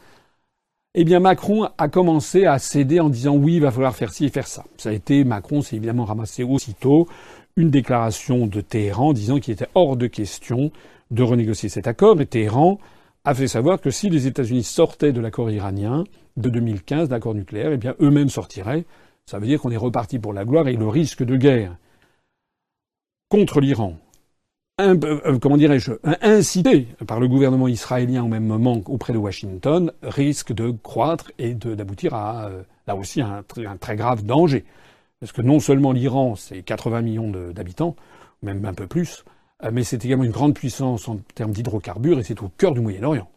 eh bien Macron a commencé à céder en disant oui, il va falloir faire ci et faire ça. Ça a été Macron s'est évidemment ramassé aussitôt une déclaration de Téhéran disant qu'il était hors de question de renégocier cet accord, et Téhéran a fait savoir que si les États-Unis sortaient de l'accord iranien de 2015, d'accord nucléaire, eh bien eux-mêmes sortiraient. Ça veut dire qu'on est reparti pour la gloire et le risque de guerre contre l'Iran, euh, comment dirais-je, incité par le gouvernement israélien au même moment auprès de Washington, risque de croître et d'aboutir à, euh, là aussi, un, un, très grave danger. Parce que non seulement l'Iran, c'est 80 millions d'habitants, même un peu plus, mais c'est également une grande puissance en termes d'hydrocarbures et c'est au cœur du Moyen-Orient.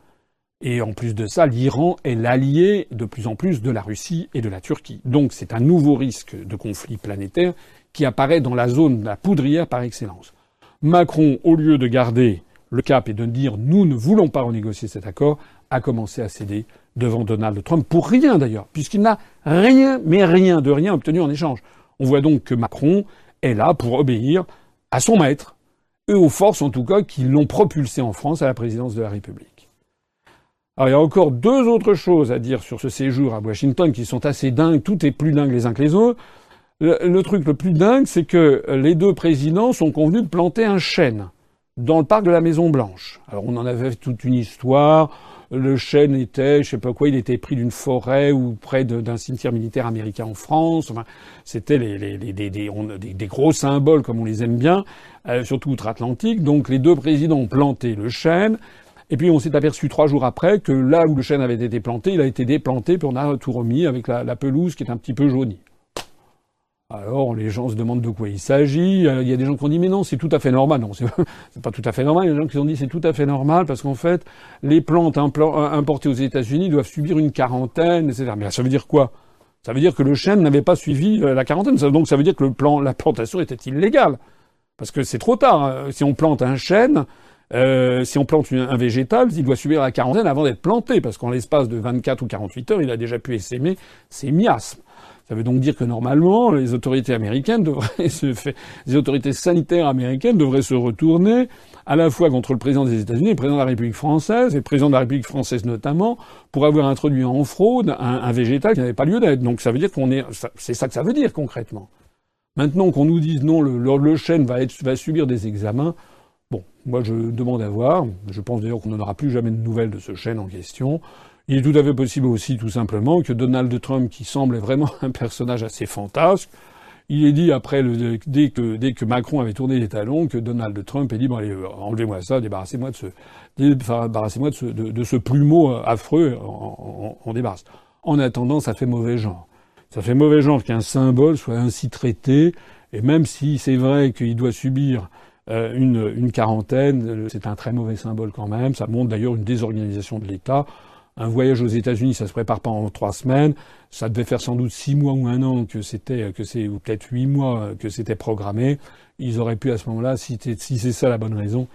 Et en plus de ça, l'Iran est l'allié de plus en plus de la Russie et de la Turquie. Donc c'est un nouveau risque de conflit planétaire qui apparaît dans la zone de la poudrière par excellence. Macron, au lieu de garder le cap et de dire nous ne voulons pas renégocier cet accord, a commencé à céder devant Donald Trump, pour rien d'ailleurs, puisqu'il n'a rien, mais rien de rien obtenu en échange. On voit donc que Macron est là pour obéir à son maître, et aux forces en tout cas qui l'ont propulsé en France à la présidence de la République. Alors il y a encore deux autres choses à dire sur ce séjour à Washington qui sont assez dingues, tout est plus dingue les uns que les autres. Le, truc le plus dingue, c'est que les deux présidents sont convenus de planter un chêne dans le parc de la Maison Blanche. Alors on en avait toute une histoire le chêne était, je sais pas quoi, il était pris d'une forêt ou près d'un cimetière militaire américain en France. Enfin, c'était les, les, des, gros symboles comme on les aime bien, euh, surtout outre-Atlantique. Donc les deux présidents ont planté le chêne. Et puis on s'est aperçu trois jours après que là où le chêne avait été planté, il a été déplanté, puis on a tout remis avec la, la pelouse qui est un petit peu jaunie. Alors les gens se demandent de quoi il s'agit. Euh, il y a des gens qui ont dit mais non, c'est tout à fait normal. Non, c'est pas tout à fait normal. Il y a des gens qui ont dit c'est tout à fait normal parce qu'en fait les plantes importées aux États-Unis doivent subir une quarantaine, etc. Mais ça veut dire quoi? Ça veut dire que le chêne n'avait pas suivi euh, la quarantaine. Donc ça veut dire que la plantation était illégale parce que c'est trop tard. Hein. Si on plante un chêne, euh, si on plante un végétal, il doit subir la quarantaine avant d'être planté, parce qu'en l'espace de 24 ou 48 heures, il a déjà pu essaimer ses miasmes. Ça veut donc dire que normalement, les autorités américaines devraient les autorités sanitaires américaines devraient se retourner à la fois contre le président des États-Unis, le président de la République française, et le président de la République française notamment, pour avoir introduit en fraude un, végétal qui n'avait pas lieu d'être. Donc ça veut dire qu'on est, c'est ça que ça veut dire concrètement. Maintenant qu'on nous dise non, le, chêne va, va subir des examens, bon, moi je demande à voir. Je pense d'ailleurs qu'on n'aura plus jamais de nouvelles de ce chêne en question. Il est tout à fait possible aussi, tout simplement, que Donald Trump, qui semble vraiment un personnage assez fantasque, il est dit après, le, dès, que, dès que Macron avait tourné les talons, que Donald Trump est dit bon allez, euh, enlevez-moi ça, débarrassez-moi de ce, débarrassez-moi de ce, de, ce plumeau euh, affreux, en, en, débarrasse. En attendant, ça fait mauvais genre. Ça fait mauvais genre qu'un symbole soit ainsi traité, et même si c'est vrai qu'il doit subir euh, une, une quarantaine, c'est un très mauvais symbole quand même. Ça montre d'ailleurs une désorganisation de l'État. Un voyage aux États-Unis, ça se prépare pas en trois semaines. Ça devait faire sans doute six mois ou un an que c'était, que c'est, ou peut-être huit mois que c'était programmé. Ils auraient pu à ce moment-là, si, c'est ça la bonne raison,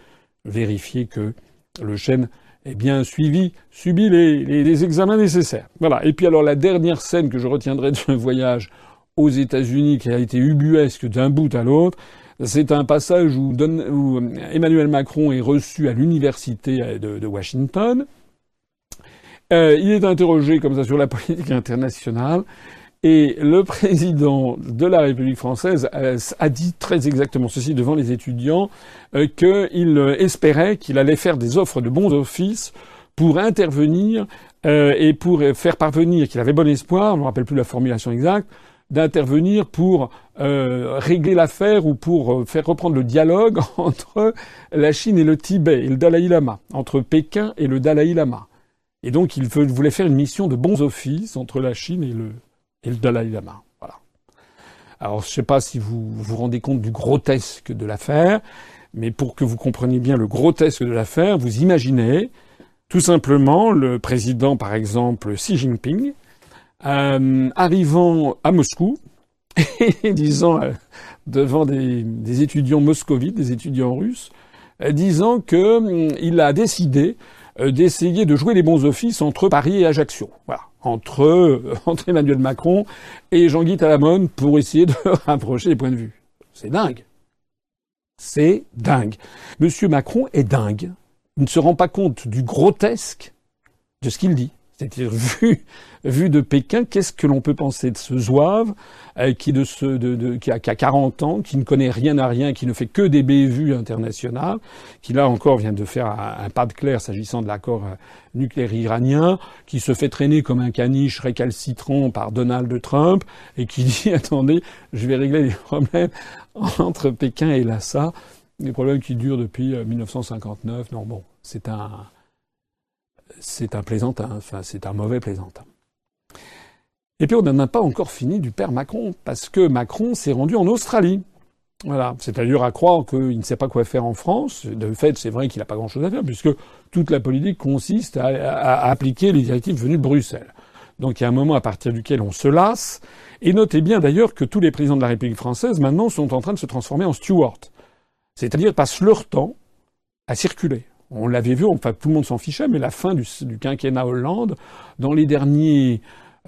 vérifier que le chêne est bien suivi, subi les, examens nécessaires. Voilà. Et puis alors la dernière scène que je retiendrai de ce voyage aux États-Unis qui a été ubuesque d'un bout à l'autre, c'est un passage où, où, Emmanuel Macron est reçu à l'université de Washington. Euh, il est interrogé comme ça sur la politique internationale. Et le président de la République française a, dit très exactement ceci devant les étudiants, euh, qu'il espérait qu'il allait faire des offres de bons offices pour intervenir euh, et pour faire parvenir, qu'il avait bon espoir, je ne me rappelle plus la formulation exacte, d'intervenir pour régler l'affaire ou pour faire reprendre le dialogue entre la Chine et le Tibet et le Dalai Lama, entre Pékin et le Dalai Lama. Et donc, il voulait faire une mission de bons offices entre la Chine et le, Dalai Lama. Voilà. Alors, je ne sais pas si vous vous rendez compte du grotesque de l'affaire, mais pour que vous compreniez bien le grotesque de l'affaire, vous imaginez tout simplement le président, par exemple, Xi Jinping, euh, arrivant à Moscou et disant euh, devant des, étudiants moscovites, des étudiants russes, euh, disant qu'il a décidé d'essayer de jouer les bons offices entre Paris et Ajaccio. Voilà. Entre, euh, Emmanuel Macron et Jean-Guy Talamone pour essayer de rapprocher les points de vue. C'est dingue. C'est dingue. Monsieur Macron est dingue. Il ne se rend pas compte du grotesque de ce qu'il dit. C'est-à-dire, vu, vu de Pékin, qu'est-ce que l'on peut penser de ce zouave euh, qui, de ce, de, de, qui, a, qui, a, 40 ans, qui ne connaît rien à rien, qui ne fait que des bévues internationales, qui là encore vient de faire un, pas de clair s'agissant de l'accord euh, nucléaire iranien, qui se fait traîner comme un caniche récalcitrant par Donald Trump, et qui dit, attendez, je vais régler les problèmes entre Pékin et Lhasa, des problèmes qui durent depuis 1959. Euh, non, bon, c'est un c'est un plaisantin, enfin c'est un mauvais plaisantin. Et puis on n'en a pas encore fini du père Macron, parce que Macron s'est rendu en Australie. Voilà, c'est-à-dire à croire qu'il ne sait pas quoi faire en France. De fait, c'est vrai qu'il n'a pas grand-chose à faire, puisque toute la politique consiste à, appliquer les directives venues de Bruxelles. Donc il y a un moment à partir duquel on se lasse. Et notez bien d'ailleurs que tous les présidents de la République française maintenant sont en train de se transformer en stewards. C'est-à-dire passent leur temps à circuler. On l'avait vu, enfin tout le monde s'en fichait, mais la fin du, quinquennat Hollande, dans les derniers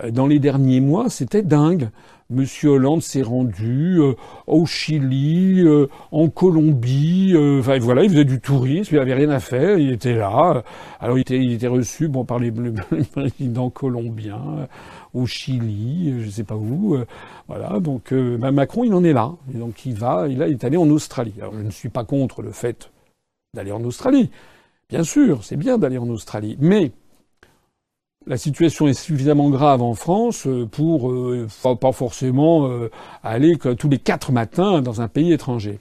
euh, dans les derniers mois, c'était dingue. Monsieur Hollande s'est rendu euh, au Chili, euh, en Colombie. enfin voilà, il faisait du tourisme, il avait rien à faire, il était là. Alors il était, il était reçu bon par les, présidents colombiens au Chili, je sais pas où. voilà, donc bah, Macron, il en est là. Donc il va, il, il est allé en Australie. Alors je ne suis pas contre le fait d'aller en Australie. Bien sûr, c'est bien d'aller en Australie, mais la situation est suffisamment grave en France euh, pour euh, pas forcément euh, aller tous les quatre matins dans un pays étranger.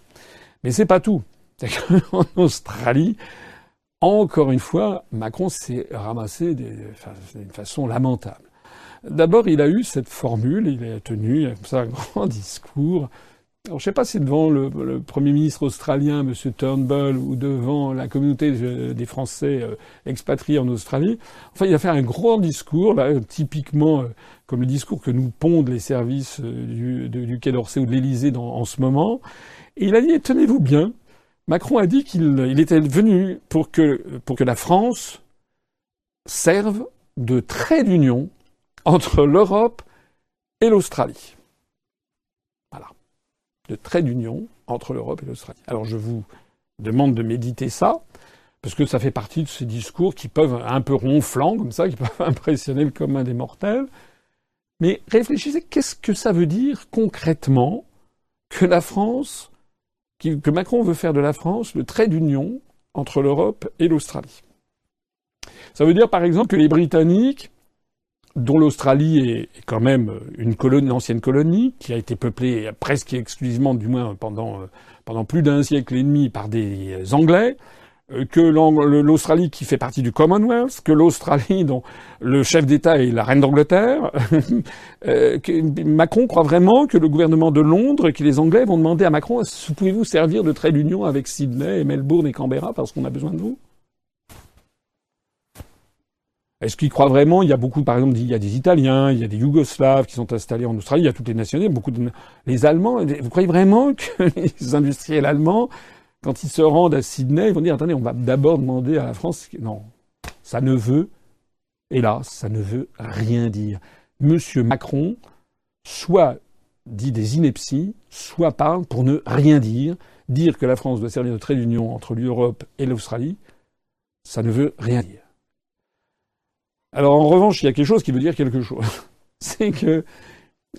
Mais c'est pas tout. En Australie, encore une fois, Macron s'est ramassé d'une façon lamentable. D'abord, il a eu cette formule, il a tenu un grand discours alors, je ne sais pas si devant le, Premier ministre australien, M. Turnbull, ou devant la communauté des Français euh, expatriés en Australie. Enfin, il a fait un grand discours, là, typiquement euh, comme le discours que nous pondent les services euh, du, Quai d'Orsay ou de l'Élysée en ce moment. Et il a dit, tenez-vous bien, Macron a dit qu'il était venu pour que, pour que la France serve de trait d'union entre l'Europe et l'Australie de trait d'union entre l'Europe et l'Australie. Alors je vous demande de méditer ça, parce que ça fait partie de ces discours qui peuvent un peu ronflants comme ça, qui peuvent impressionner le commun des mortels. Mais réfléchissez, qu'est-ce que ça veut dire concrètement que la France, que Macron veut faire de la France le trait d'union entre l'Europe et l'Australie? Ça veut dire par exemple que les Britanniques dont l'Australie est quand même une, colonie, ancienne colonie, qui a été peuplée presque exclusivement, du moins pendant, euh, pendant plus d'un siècle et demi, par des Anglais, euh, que l'Australie qui fait partie du Commonwealth, que l'Australie dont le chef d'État est la reine d'Angleterre. Euh, Macron croit vraiment que le gouvernement de Londres, que les Anglais vont demander à Macron, pouvez-vous servir de trait d'union avec Sydney Melbourne et Canberra parce qu'on a besoin de vous? Est-ce qu'il croit vraiment? Il y a beaucoup, par exemple, il y a des Italiens, il y a des Yougoslaves qui sont installés en Australie, il y a toutes les nationalités, beaucoup de les Allemands. Vous croyez vraiment que les industriels allemands, quand ils se rendent à Sydney, ils vont dire attendez, on va d'abord demander à la France Non, ça ne veut, hélas, ça ne veut rien dire. Monsieur Macron, soit dit des inepties, soit parle pour ne rien dire. Dire que la France doit servir de trait d'union entre l'Europe et l'Australie, ça ne veut rien dire. Alors en revanche, il y a quelque chose qui veut dire quelque chose. C'est que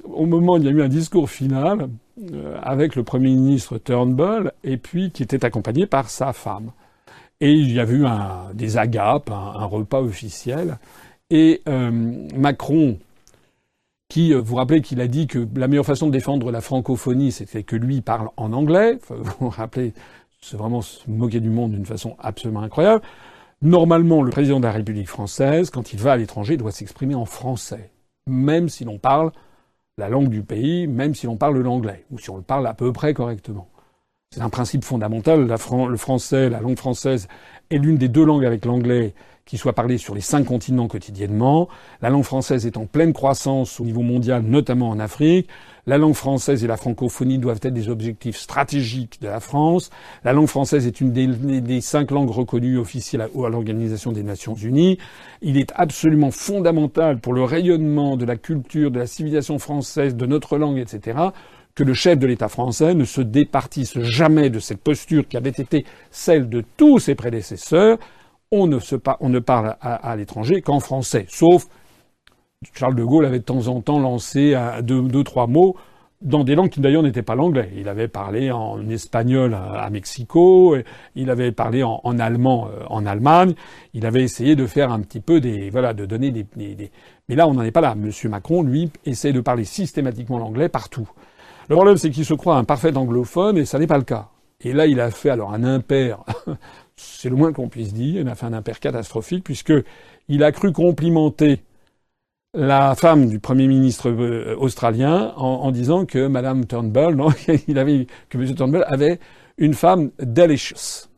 au moment où il y a eu un discours final euh, avec le Premier ministre Turnbull et puis qui était accompagné par sa femme. Et il y avait eu des agapes, un, repas officiel. Et euh, Macron, qui, euh, vous rappelez qu'il a dit que la meilleure façon de défendre la francophonie, c'était que lui parle en anglais. vous vous rappelez, c'est vraiment se moquer du monde d'une façon absolument incroyable. Normalement, le président de la République française, quand il va à l'étranger, doit s'exprimer en français, même si l'on parle la langue du pays, même si l'on parle l'anglais, ou si on le parle à peu près correctement. C'est un principe fondamental. le français, la langue française, est l'une des deux langues avec l'anglais qui soit parlée sur les cinq continents quotidiennement. La langue française est en pleine croissance au niveau mondial, notamment en Afrique. La langue française et la francophonie doivent être des objectifs stratégiques de la France. La langue française est une des, cinq langues reconnues officielles à, l'Organisation des Nations Unies. Il est absolument fondamental pour le rayonnement de la culture, de la civilisation française, de notre langue, etc., que le chef de l'État français ne se départisse jamais de cette posture qui avait été celle de tous ses prédécesseurs, on ne parle à, l'étranger qu'en français, sauf Charles de Gaulle avait de temps en temps lancé deux, deux trois mots dans des langues qui d'ailleurs n'étaient pas l'anglais. Il avait parlé en espagnol à, Mexico, il avait parlé en, allemand euh, en Allemagne, il avait essayé de faire un petit peu des voilà de donner des, des... mais là on n'en est pas là. Monsieur Macron lui essaie de parler systématiquement l'anglais partout. Le problème c'est qu'il se croit un parfait anglophone et ça n'est pas le cas. Et là il a fait alors un impair c'est le moins qu'on puisse dire. Il a fait un impair catastrophique puisque il a cru complimenter la femme du premier ministre euh, australien en, disant que Madame Turnbull, non, il avait, que M. Turnbull avait une femme delicious.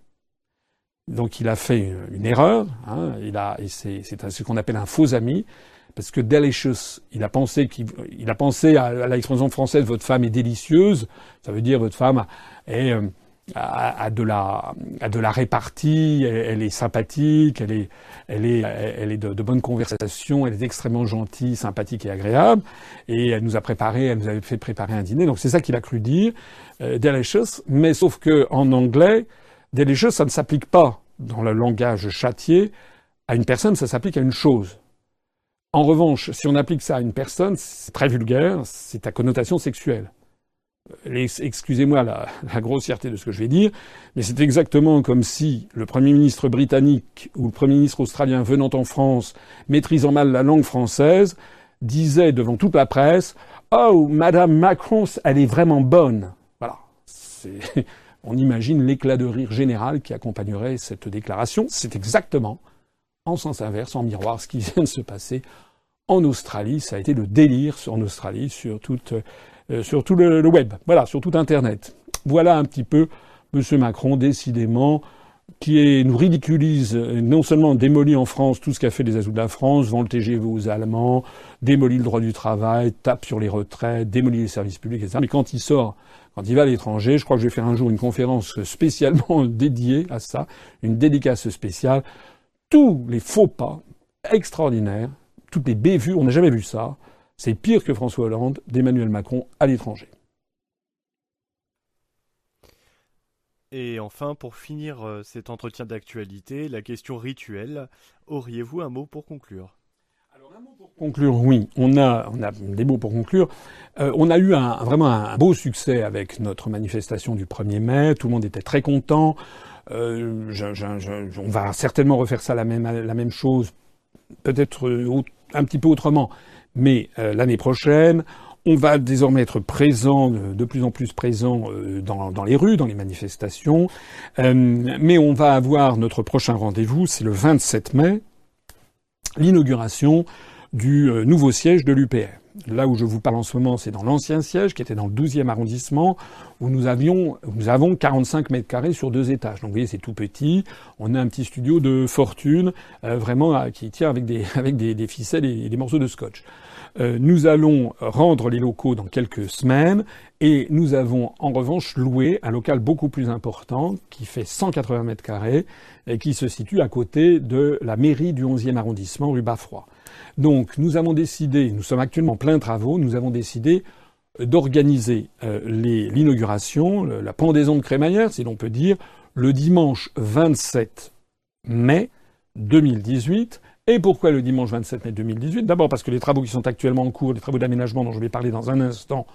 Donc il a fait une, erreur. Hein, il a, c'est, ce qu'on appelle un faux ami, parce que delicious, il a pensé qu'il, il a pensé à, à l'expression française votre femme est délicieuse. Ça veut dire votre femme est euh, à, de la de la répartie, elle, est sympathique, elle est elle est elle est de, de, bonne conversation, elle est extrêmement gentille, sympathique et agréable et elle nous a préparé, elle nous avait fait préparer un dîner. Donc c'est ça qu'il a cru dire euh, delicious, mais sauf que en anglais delicious ça ne s'applique pas dans le langage châtié à une personne, ça s'applique à une chose. En revanche, si on applique ça à une personne, c'est très vulgaire, c'est à connotation sexuelle excusez-moi la, grossièreté de ce que je vais dire, mais c'est exactement comme si le Premier ministre britannique ou le Premier ministre australien venant en France, maîtrisant mal la langue française, disait devant toute la presse Oh, Madame Macron, elle est vraiment bonne. Voilà. On imagine l'éclat de rire général qui accompagnerait cette déclaration. C'est exactement, en sens inverse, en miroir, ce qui vient de se passer en Australie. Ça a été le délire en Australie sur toute euh, sur tout le, web, voilà, sur tout Internet. Voilà un petit peu M. Macron, décidément, qui nous ridiculise, euh, non seulement démolit en France tout ce qu'a fait les Azous de la France, vend le TGV aux Allemands, démolit le droit du travail, tape sur les retraites, démolit les services publics, etc. Mais quand il sort, quand il va à l'étranger, je crois que je vais faire un jour une conférence spécialement dédiée à ça, une dédicace spéciale, tous les faux pas extraordinaires, toutes les bévues, on n'a jamais vu ça, c'est pire que François Hollande d'Emmanuel Macron à l'étranger. Et enfin, pour finir euh, cet entretien d'actualité, la question rituelle, auriez-vous un mot pour conclure? Alors, un mot pour conclure, oui, on a, on a des mots pour conclure. Euh, on a eu un, vraiment un beau succès avec notre manifestation du 1er mai. Tout le monde était très content. Euh, on va certainement refaire ça la même, la même chose, peut-être un petit peu autrement, mais euh, l'année prochaine, on va désormais être présent, de plus en plus présent euh, dans, les rues, dans les manifestations. Euh, mais on va avoir notre prochain rendez-vous, c'est le 27 mai, l'inauguration du nouveau siège de l'UPR. Là où je vous parle en ce moment, c'est dans l'ancien siège qui était dans le 12e arrondissement, où nous avions, nous avons 45 mètres carrés sur deux étages. Donc vous voyez, c'est tout petit. On a un petit studio de fortune, vraiment qui tient avec des, avec des, des ficelles et des morceaux de scotch. Euh, nous allons rendre les locaux dans quelques semaines et nous avons en revanche loué un local beaucoup plus important qui fait 180 mètres carrés et qui se situe à côté de la mairie du 11e arrondissement rue Baffroy. Donc nous avons décidé, nous sommes actuellement en plein travaux, nous avons décidé d'organiser euh, l'inauguration, la pendaison de crémaillère, si l'on peut dire, le dimanche 27 mai 2018 et pourquoi le dimanche 27 mai 2018 D'abord parce que les travaux qui sont actuellement en cours, les travaux d'aménagement dont je vais parler dans un instant,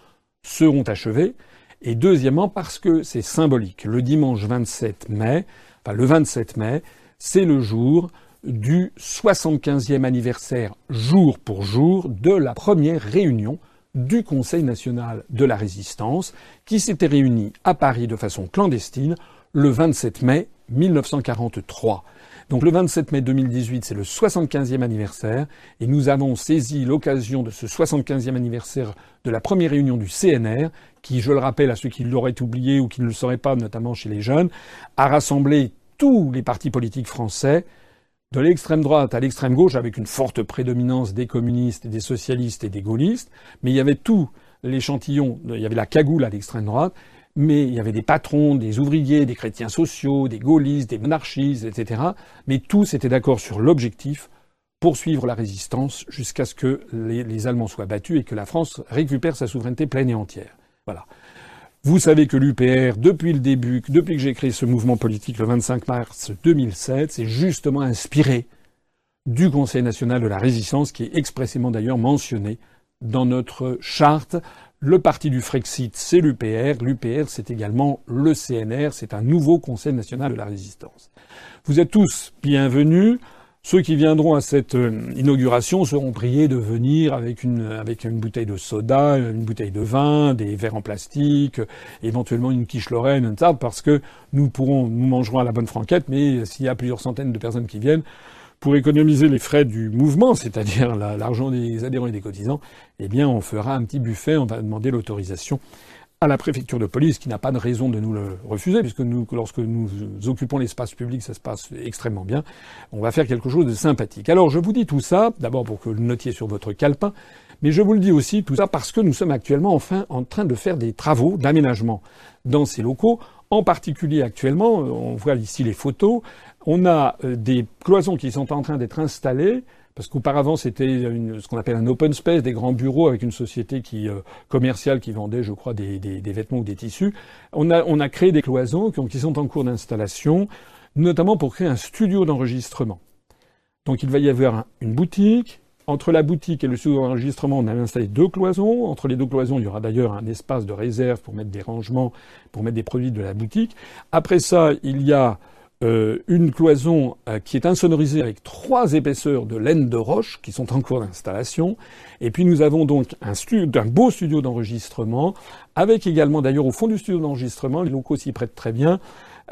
seront achevés. Et deuxièmement parce que c'est symbolique. Le dimanche 27 mai, enfin le 27 mai, c'est le jour du 75e anniversaire jour pour jour de la première réunion du Conseil national de la résistance qui s'était réuni à Paris de façon clandestine le 27 mai 1943. Donc le 27 mai 2018, c'est le 75e anniversaire, et nous avons saisi l'occasion de ce 75e anniversaire de la première réunion du CNR, qui, je le rappelle à ceux qui l'auraient oublié ou qui ne le sauraient pas, notamment chez les jeunes, a rassemblé tous les partis politiques français, de l'extrême droite à l'extrême gauche, avec une forte prédominance des communistes des socialistes et des gaullistes, mais il y avait tout l'échantillon, il y avait la cagoule à l'extrême droite, mais il y avait des patrons, des ouvriers, des chrétiens sociaux, des gaullistes, des monarchistes, etc. Mais tous étaient d'accord sur l'objectif, poursuivre la résistance jusqu'à ce que les, Allemands soient battus et que la France récupère sa souveraineté pleine et entière. Voilà. Vous savez que l'UPR, depuis le début, depuis que j'ai créé ce mouvement politique le 25 mars 2007, c'est justement inspiré du Conseil national de la résistance, qui est expressément d'ailleurs mentionné dans notre charte le parti du Frexit, c'est l'UPR. L'UPR, c'est également le CNR. C'est un nouveau Conseil national de la résistance. Vous êtes tous bienvenus. Ceux qui viendront à cette euh, inauguration seront priés de venir avec une, avec une bouteille de soda, une bouteille de vin, des verres en plastique, éventuellement une quiche lorraine, parce que nous pourrons, nous mangerons à la bonne franquette, mais s'il y a plusieurs centaines de personnes qui viennent, pour économiser les frais du mouvement, c'est-à-dire l'argent des adhérents et des cotisants, eh bien, on fera un petit buffet, on va demander l'autorisation à la préfecture de police, qui n'a pas de raison de nous le refuser, puisque lorsque nous occupons l'espace public, ça se passe extrêmement bien. On va faire quelque chose de sympathique. Alors, je vous dis tout ça, d'abord pour que vous le notiez sur votre calepin, mais je vous le dis aussi tout ça parce que nous sommes actuellement enfin en train de faire des travaux d'aménagement dans ces locaux. En particulier actuellement, on voit ici les photos, on a euh, des cloisons qui sont en train d'être installées parce qu'auparavant c'était ce qu'on appelle un open space, des grands bureaux avec une société euh, commerciale qui vendait, je crois, des, vêtements ou des tissus. On a, on a créé des cloisons qui, sont en cours d'installation, notamment pour créer un studio d'enregistrement. Donc il va y avoir une boutique. Entre la boutique et le studio d'enregistrement, on a installé deux cloisons. Entre les deux cloisons, il y aura d'ailleurs un espace de réserve pour mettre des rangements, pour mettre des produits de la boutique. Après ça, il y a euh, une cloison euh, qui est insonorisée avec trois épaisseurs de laine de roche qui sont en cours d'installation. Et puis nous avons donc un, un beau studio d'enregistrement, avec également d'ailleurs au fond du studio d'enregistrement, les locaux s'y prêtent très bien,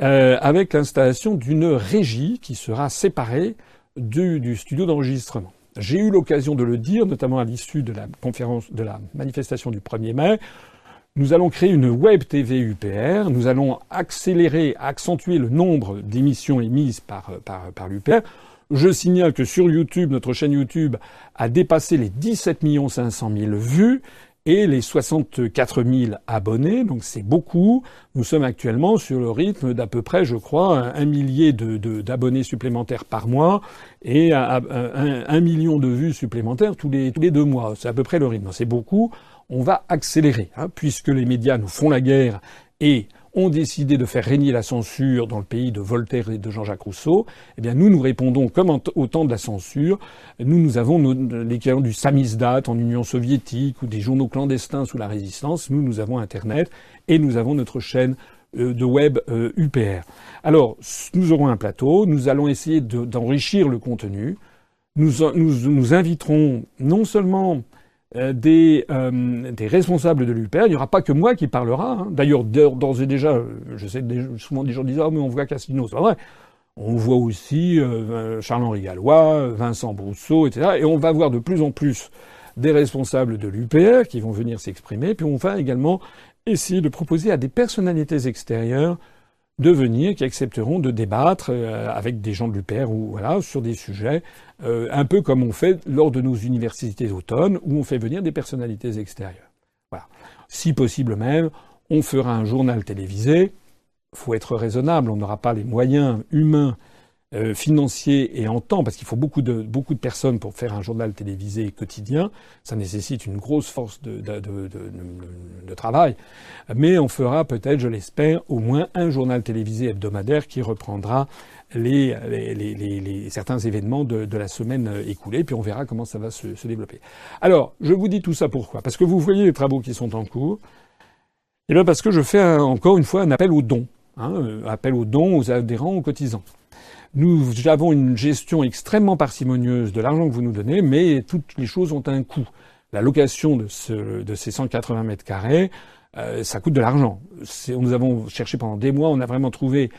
euh, avec l'installation d'une régie qui sera séparée du, du studio d'enregistrement. J'ai eu l'occasion de le dire, notamment à l'issue de la conférence, de la manifestation du 1er mai. Nous allons créer une web TV UPR. Nous allons accélérer, accentuer le nombre d'émissions émises par, par, par l'UPR. Je signale que sur YouTube, notre chaîne YouTube a dépassé les 17 500 000 vues et les 64 000 abonnés, donc c'est beaucoup. Nous sommes actuellement sur le rythme d'à peu près, je crois, un, millier d'abonnés de, supplémentaires par mois et un, un, million de vues supplémentaires tous les, tous les deux mois. C'est à peu près le rythme. C'est beaucoup on va accélérer, hein, puisque les médias nous font la guerre et ont décidé de faire régner la censure dans le pays de Voltaire et de Jean-Jacques Rousseau, eh bien nous nous répondons comme au temps de la censure. Nous, nous avons l'équivalent du samizdat en Union soviétique ou des journaux clandestins sous la résistance. Nous, nous avons Internet et nous avons notre chaîne euh, de web UPR. Euh, Alors, nous aurons un plateau, nous allons essayer d'enrichir le contenu. Nous, nous, inviterons non seulement des, euh, des, responsables de l'UPR. Il n'y aura pas que moi qui parlera. Hein. D'ailleurs, d'ores et déjà, euh, je sais souvent des gens disent ah mais on voit Cassino, c'est vrai. On voit aussi Charles-Henri Gallois, Vincent Brousseau, etc. Et on va voir de plus en plus des responsables de l'UPR qui vont venir s'exprimer. Puis on va également essayer de proposer à des personnalités extérieures de venir, qui accepteront de débattre euh, avec des gens de l'UPR ou voilà sur des sujets, euh, un peu comme on fait lors de nos universités d'automne, où on fait venir des personnalités extérieures. Voilà. Si possible même, on fera un journal télévisé. Faut être raisonnable, on n'aura pas les moyens humains euh, financier et en temps, parce qu'il faut beaucoup de, beaucoup de personnes pour faire un journal télévisé quotidien. Ça nécessite une grosse force de, de, travail. Mais on fera peut-être, je l'espère, au moins un journal télévisé hebdomadaire qui reprendra les, certains événements de, la semaine écoulée, puis on verra comment ça va se, se, développer. Alors, je vous dis tout ça pourquoi? Parce que vous voyez les travaux qui sont en cours. Et eh bien parce que je fais encore une fois un appel aux dons. Hein, euh, appel aux dons aux adhérents, aux cotisants. Nous avons une gestion extrêmement parcimonieuse de l'argent que vous nous donnez, mais toutes les choses ont un coût. La location de, ce, de ces 180 mètres carrés, euh, ça coûte de l'argent. Nous avons cherché pendant des mois, on a vraiment trouvé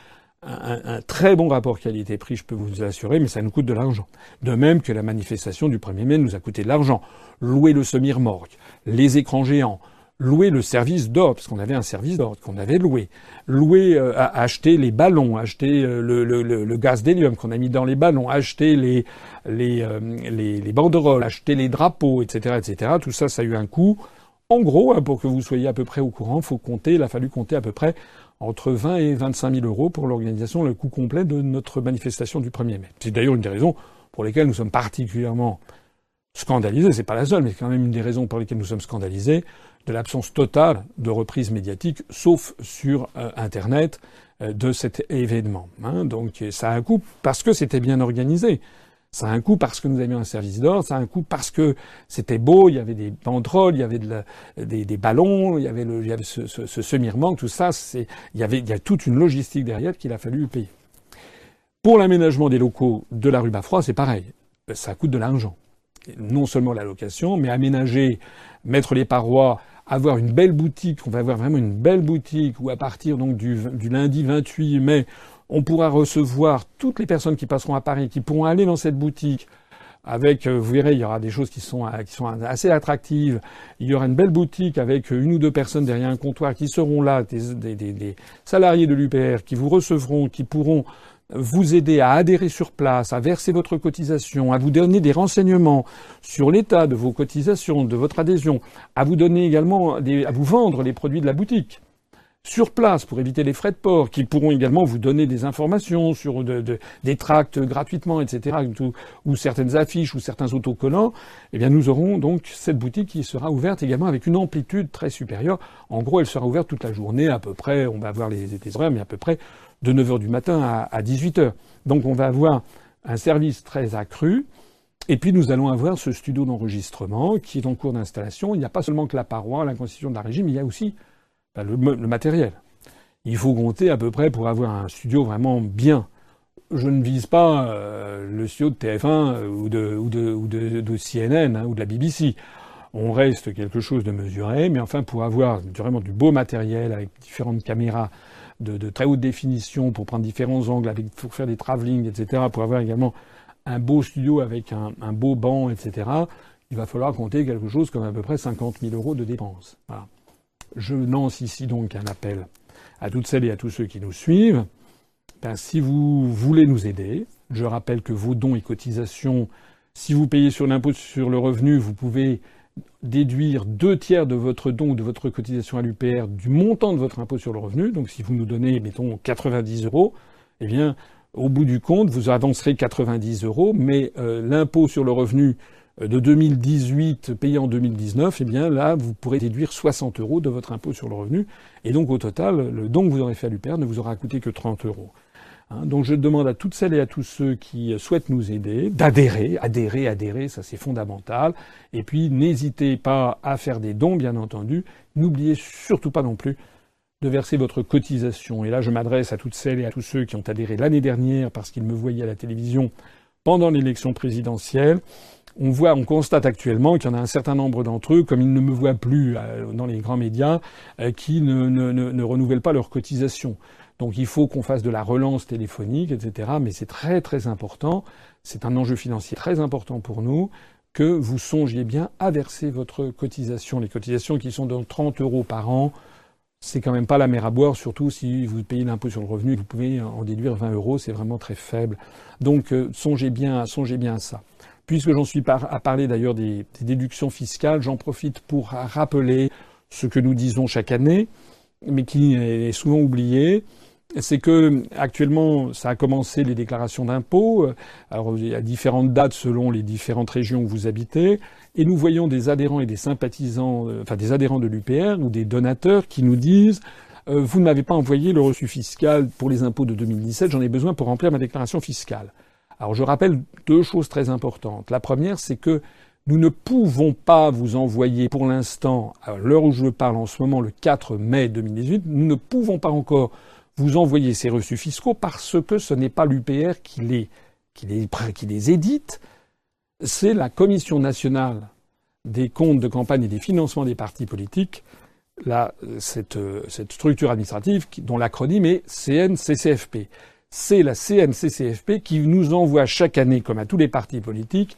un, un très bon rapport qualité-prix, je peux vous assurer, mais ça nous coûte de l'argent. De même que la manifestation du 1er mai nous a coûté de l'argent. Louer le semi-remorque, les écrans géants, louer le service d'ordre, parce qu'on avait un service d'ordre qu'on avait loué, louer, euh, acheter les ballons, acheter euh, le, gaz d'hélium qu'on a mis dans les ballons, acheter les, les, euh, les, les, banderoles, acheter les drapeaux, etc., etc. Tout ça, ça a eu un coût. En gros, hein, pour que vous soyez à peu près au courant, faut compter, il a fallu compter à peu près entre 20 et 25 000 euros pour l'organisation, le coût complet de notre manifestation du 1er mai. C'est d'ailleurs une des raisons pour lesquelles nous sommes particulièrement scandalisés. C'est pas la seule, mais c'est quand même une des raisons pour lesquelles nous sommes scandalisés de l'absence totale de reprise médiatique, sauf sur euh, Internet, euh, de cet événement. Hein. Donc ça a un coût parce que c'était bien organisé. Ça a un coût parce que nous avions un service d'ordre, ça a un coût parce que c'était beau, il y avait des banderoles, il y avait de des, ballons, il y avait, ce, ce, semi-remorque, tout ça, il y avait il y a toute une logistique derrière qu'il a fallu payer. Pour l'aménagement des locaux de la rue Bafrois, c'est pareil. Ça coûte de l'argent. Non seulement la location, mais aménager, mettre les parois, avoir une belle boutique, on va avoir vraiment une belle boutique où à partir donc du, lundi 28 mai, On pourra recevoir toutes les personnes qui passeront à Paris, qui pourront aller dans cette boutique, avec, euh, vous verrez, il y aura des choses qui sont, qui sont assez attractives. Il y aura une belle boutique avec une ou deux personnes derrière un comptoir qui seront là, des, des, des salariés de l'UPR qui vous recevront, qui pourront vous aider à adhérer sur place, à verser votre cotisation, à vous donner des renseignements sur l'état de vos cotisations, de votre adhésion, à vous donner également, à vous vendre les produits de la boutique sur place pour éviter les frais de port, qui pourront également vous donner des informations sur des tracts gratuitement, etc., ou, certaines affiches ou certains autocollants, eh bien nous aurons donc cette boutique qui sera ouverte également avec une amplitude très supérieure. En gros, elle sera ouverte toute la journée, à peu près, on va avoir les, les horaires, mais à peu près de 9h du matin à, à 18h. Donc on va avoir un service très accru. Et puis nous allons avoir ce studio d'enregistrement qui est en cours d'installation. Il n'y a pas seulement que la paroi, la constitution de la régie, mais il y a aussi ben, le, matériel. Il faut compter à peu près pour avoir un studio vraiment bien. Je ne vise pas euh, le studio de TF1 euh, ou de, ou de, ou de, CNN hein, ou de la BBC. On reste quelque chose de mesuré, mais enfin pour avoir vraiment du beau matériel avec différentes caméras de, très haute définition pour prendre différents angles, avec, pour faire des travelling, etc., pour avoir également un beau studio avec un, beau banc, etc., il va falloir compter quelque chose comme à peu près 50 000 euros de dépenses. Je lance ici donc un appel à toutes celles et à tous ceux qui nous suivent. Ben, si vous voulez nous aider, je rappelle que vos dons et cotisations, si vous payez sur l'impôt sur le revenu, vous pouvez déduire deux tiers de votre don ou de votre cotisation à l'UPR du montant de votre impôt sur le revenu. Donc si vous nous donnez, mettons, 90 euros, eh bien, au bout du compte, vous avancerez 90 euros, mais euh, l'impôt sur le revenu euh, de 2018 payé en 2019, eh bien là, vous pourrez déduire 60 euros de votre impôt sur le revenu. Et donc au total, le don que vous aurez fait à l'UPR ne vous aura coûté que 30 euros. Hein, donc je demande à toutes celles et à tous ceux qui souhaitent nous aider d'adhérer, adhérer, adhérer, ça c'est fondamental. Et puis n'hésitez pas à faire des dons, bien entendu. N'oubliez surtout pas non plus de verser votre cotisation. Et là, je m'adresse à toutes celles et à tous ceux qui ont adhéré l'année dernière parce qu'ils me voyaient à la télévision pendant l'élection présidentielle. On voit, on constate actuellement qu'il y en a un certain nombre d'entre eux, comme ils ne me voient plus euh, dans les grands médias, euh, qui ne, ne, ne renouvellent pas leur cotisation. Donc il faut qu'on fasse de la relance téléphonique, etc. Mais c'est très très important. C'est un enjeu financier très important pour nous que vous songiez bien à verser votre cotisation. Les cotisations qui sont de 30 euros par an, c'est quand même pas la mer à boire, surtout si vous payez l'impôt sur le revenu, vous pouvez en déduire 20 euros, c'est vraiment très faible. Donc euh, songez bien, songez bien à ça. Puisque j'en suis à parler d'ailleurs des déductions fiscales, j'en profite pour rappeler ce que nous disons chaque année, mais qui est souvent oublié c'est que actuellement, ça a commencé les déclarations d'impôts. Alors, il y a différentes dates selon les différentes régions où vous habitez. Et nous voyons des adhérents et des sympathisants, euh, enfin des adhérents de l'UPR ou des donateurs qui nous disent euh, Vous ne m'avez pas envoyé le reçu fiscal pour les impôts de 2017, j'en ai besoin pour remplir ma déclaration fiscale. Alors, je rappelle deux choses très importantes. La première, c'est que nous ne pouvons pas vous envoyer pour l'instant, à l'heure où je parle en ce moment, le 4 mai 2018, nous ne pouvons pas encore vous envoyez ces reçus fiscaux parce que ce n'est pas l'UPR qui les, qui, les, édite, c'est la Commission nationale des comptes de campagne et des financements des partis politiques, la, cette, structure administrative dont l'acronyme est CNCCFP. C'est la CNCCFP qui nous envoie chaque année, comme à tous les partis politiques,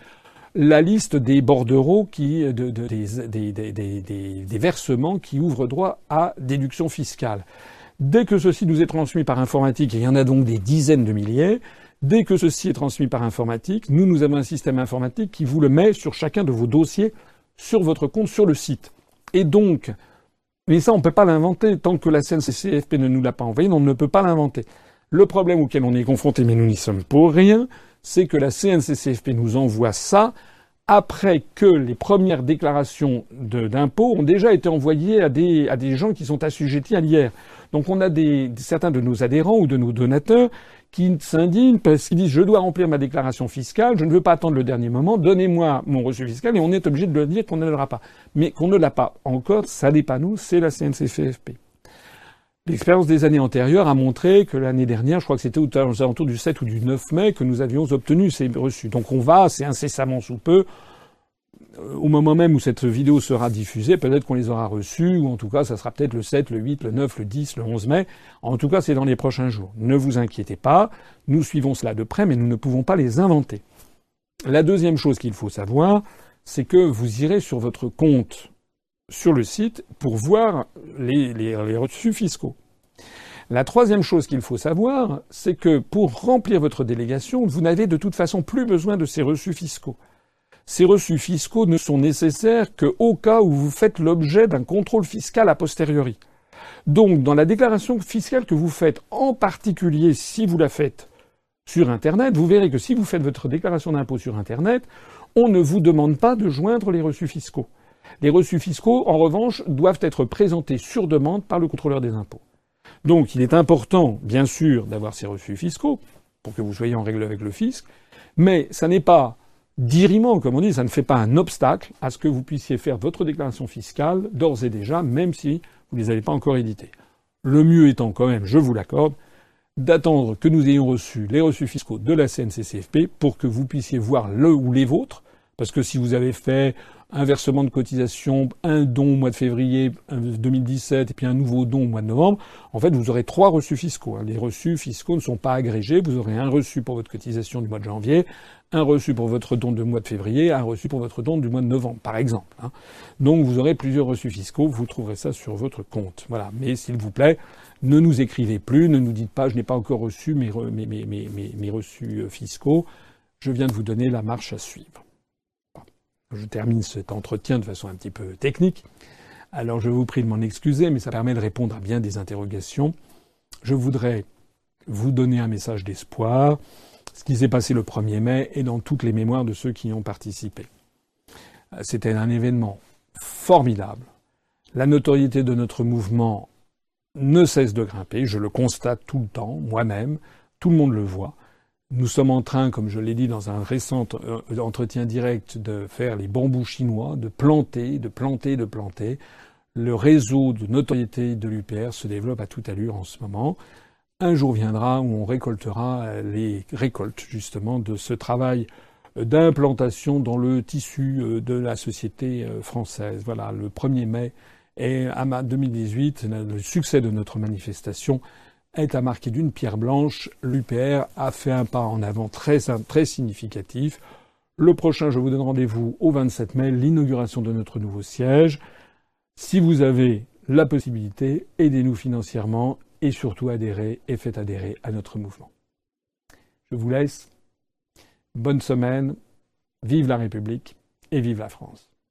la liste des bordereaux qui, de, de, des, des, des, versements qui ouvrent droit à déduction fiscale. Dès que ceci nous est transmis par informatique, et il y en a donc des dizaines de milliers, dès que ceci est transmis par informatique, nous, nous avons un système informatique qui vous le met sur chacun de vos dossiers, sur votre compte, sur le site. Et donc, mais ça, on ne peut pas l'inventer. Tant que la CNCCFP ne nous l'a pas envoyé, on ne peut pas l'inventer. Le problème auquel on est confronté, mais nous n'y sommes pour rien, c'est que la CNCCFP nous envoie ça après que les premières déclarations d'impôts ont déjà été envoyées à des, à des gens qui sont assujettis à l'IR. Donc on a des, certains de nos adhérents ou de nos donateurs qui s'indignent parce qu'ils disent je dois remplir ma déclaration fiscale, je ne veux pas attendre le dernier moment, donnez-moi mon reçu fiscal et on est obligé de le dire qu'on ne l'aura pas. Mais qu'on ne l'a pas encore, ça n'est pas nous, c'est la CNCFP. L'expérience des années antérieures a montré que l'année dernière, je crois que c'était aux alentours du 7 ou du 9 mai, que nous avions obtenu ces reçus. Donc on va, c'est incessamment sous peu, au moment même où cette vidéo sera diffusée, peut-être qu'on les aura reçus, ou en tout cas, ça sera peut-être le 7, le 8, le 9, le 10, le 11 mai. En tout cas, c'est dans les prochains jours. Ne vous inquiétez pas, nous suivons cela de près, mais nous ne pouvons pas les inventer. La deuxième chose qu'il faut savoir, c'est que vous irez sur votre compte sur le site pour voir les, reçus fiscaux. La troisième chose qu'il faut savoir, c'est que pour remplir votre délégation, vous n'avez de toute façon plus besoin de ces reçus fiscaux. Ces reçus fiscaux ne sont nécessaires qu'au cas où vous faites l'objet d'un contrôle fiscal a posteriori. Donc, dans la déclaration fiscale que vous faites, en particulier si vous la faites sur Internet, vous verrez que si vous faites votre déclaration d'impôt sur Internet, on ne vous demande pas de joindre les reçus fiscaux. Les reçus fiscaux, en revanche, doivent être présentés sur demande par le contrôleur des impôts. Donc, il est important, bien sûr, d'avoir ces reçus fiscaux pour que vous soyez en règle avec le fisc, mais ça n'est pas diriment, comme on dit, ça ne fait pas un obstacle à ce que vous puissiez faire votre déclaration fiscale d'ores et déjà, même si vous ne les avez pas encore éditées. Le mieux étant quand même, je vous l'accorde, d'attendre que nous ayons reçu les reçus fiscaux de la CNCCFP pour que vous puissiez voir le ou les vôtres, parce que si vous avez fait un versement de cotisation, un don au mois de février 2017 et puis un nouveau don au mois de novembre, en fait, vous aurez trois reçus fiscaux. Hein. Les reçus fiscaux ne sont pas agrégés. Vous aurez un reçu pour votre cotisation du mois de janvier, un reçu pour votre don du mois de février, un reçu pour votre don du mois de novembre, par exemple. Hein. Donc, vous aurez plusieurs reçus fiscaux. Vous trouverez ça sur votre compte. Voilà. Mais s'il vous plaît, ne nous écrivez plus, ne nous dites pas, je n'ai pas encore reçu mes, reçus euh, fiscaux. Je viens de vous donner la marche à suivre. Je termine cet entretien de façon un petit peu technique. Alors je vous prie de m'en excuser, mais ça permet de répondre à bien des interrogations. Je voudrais vous donner un message d'espoir. Ce qui s'est passé le 1er mai est dans toutes les mémoires de ceux qui y ont participé. C'était un événement formidable. La notoriété de notre mouvement ne cesse de grimper. Je le constate tout le temps, moi-même. Tout le monde le voit. Nous sommes en train, comme je l'ai dit dans un récent euh, entretien direct, de faire les bambous chinois, de planter, de planter, de planter. Le réseau de notoriété de l'UPR se développe à toute allure en ce moment. Un jour viendra où on récoltera euh, les récoltes justement de ce travail euh, d'implantation dans le tissu de la société française. Voilà, le 1er mai et à 2018, le succès de notre manifestation est à marquer d'une pierre blanche. L'UPR a fait un pas en avant très, très significatif. Le prochain, je vous donne rendez-vous au 27 mai, l'inauguration de notre nouveau siège. Si vous avez la possibilité, aidez-nous financièrement et surtout adhérez et faites adhérer à notre mouvement. Je vous laisse. Bonne semaine. Vive la République et vive la France.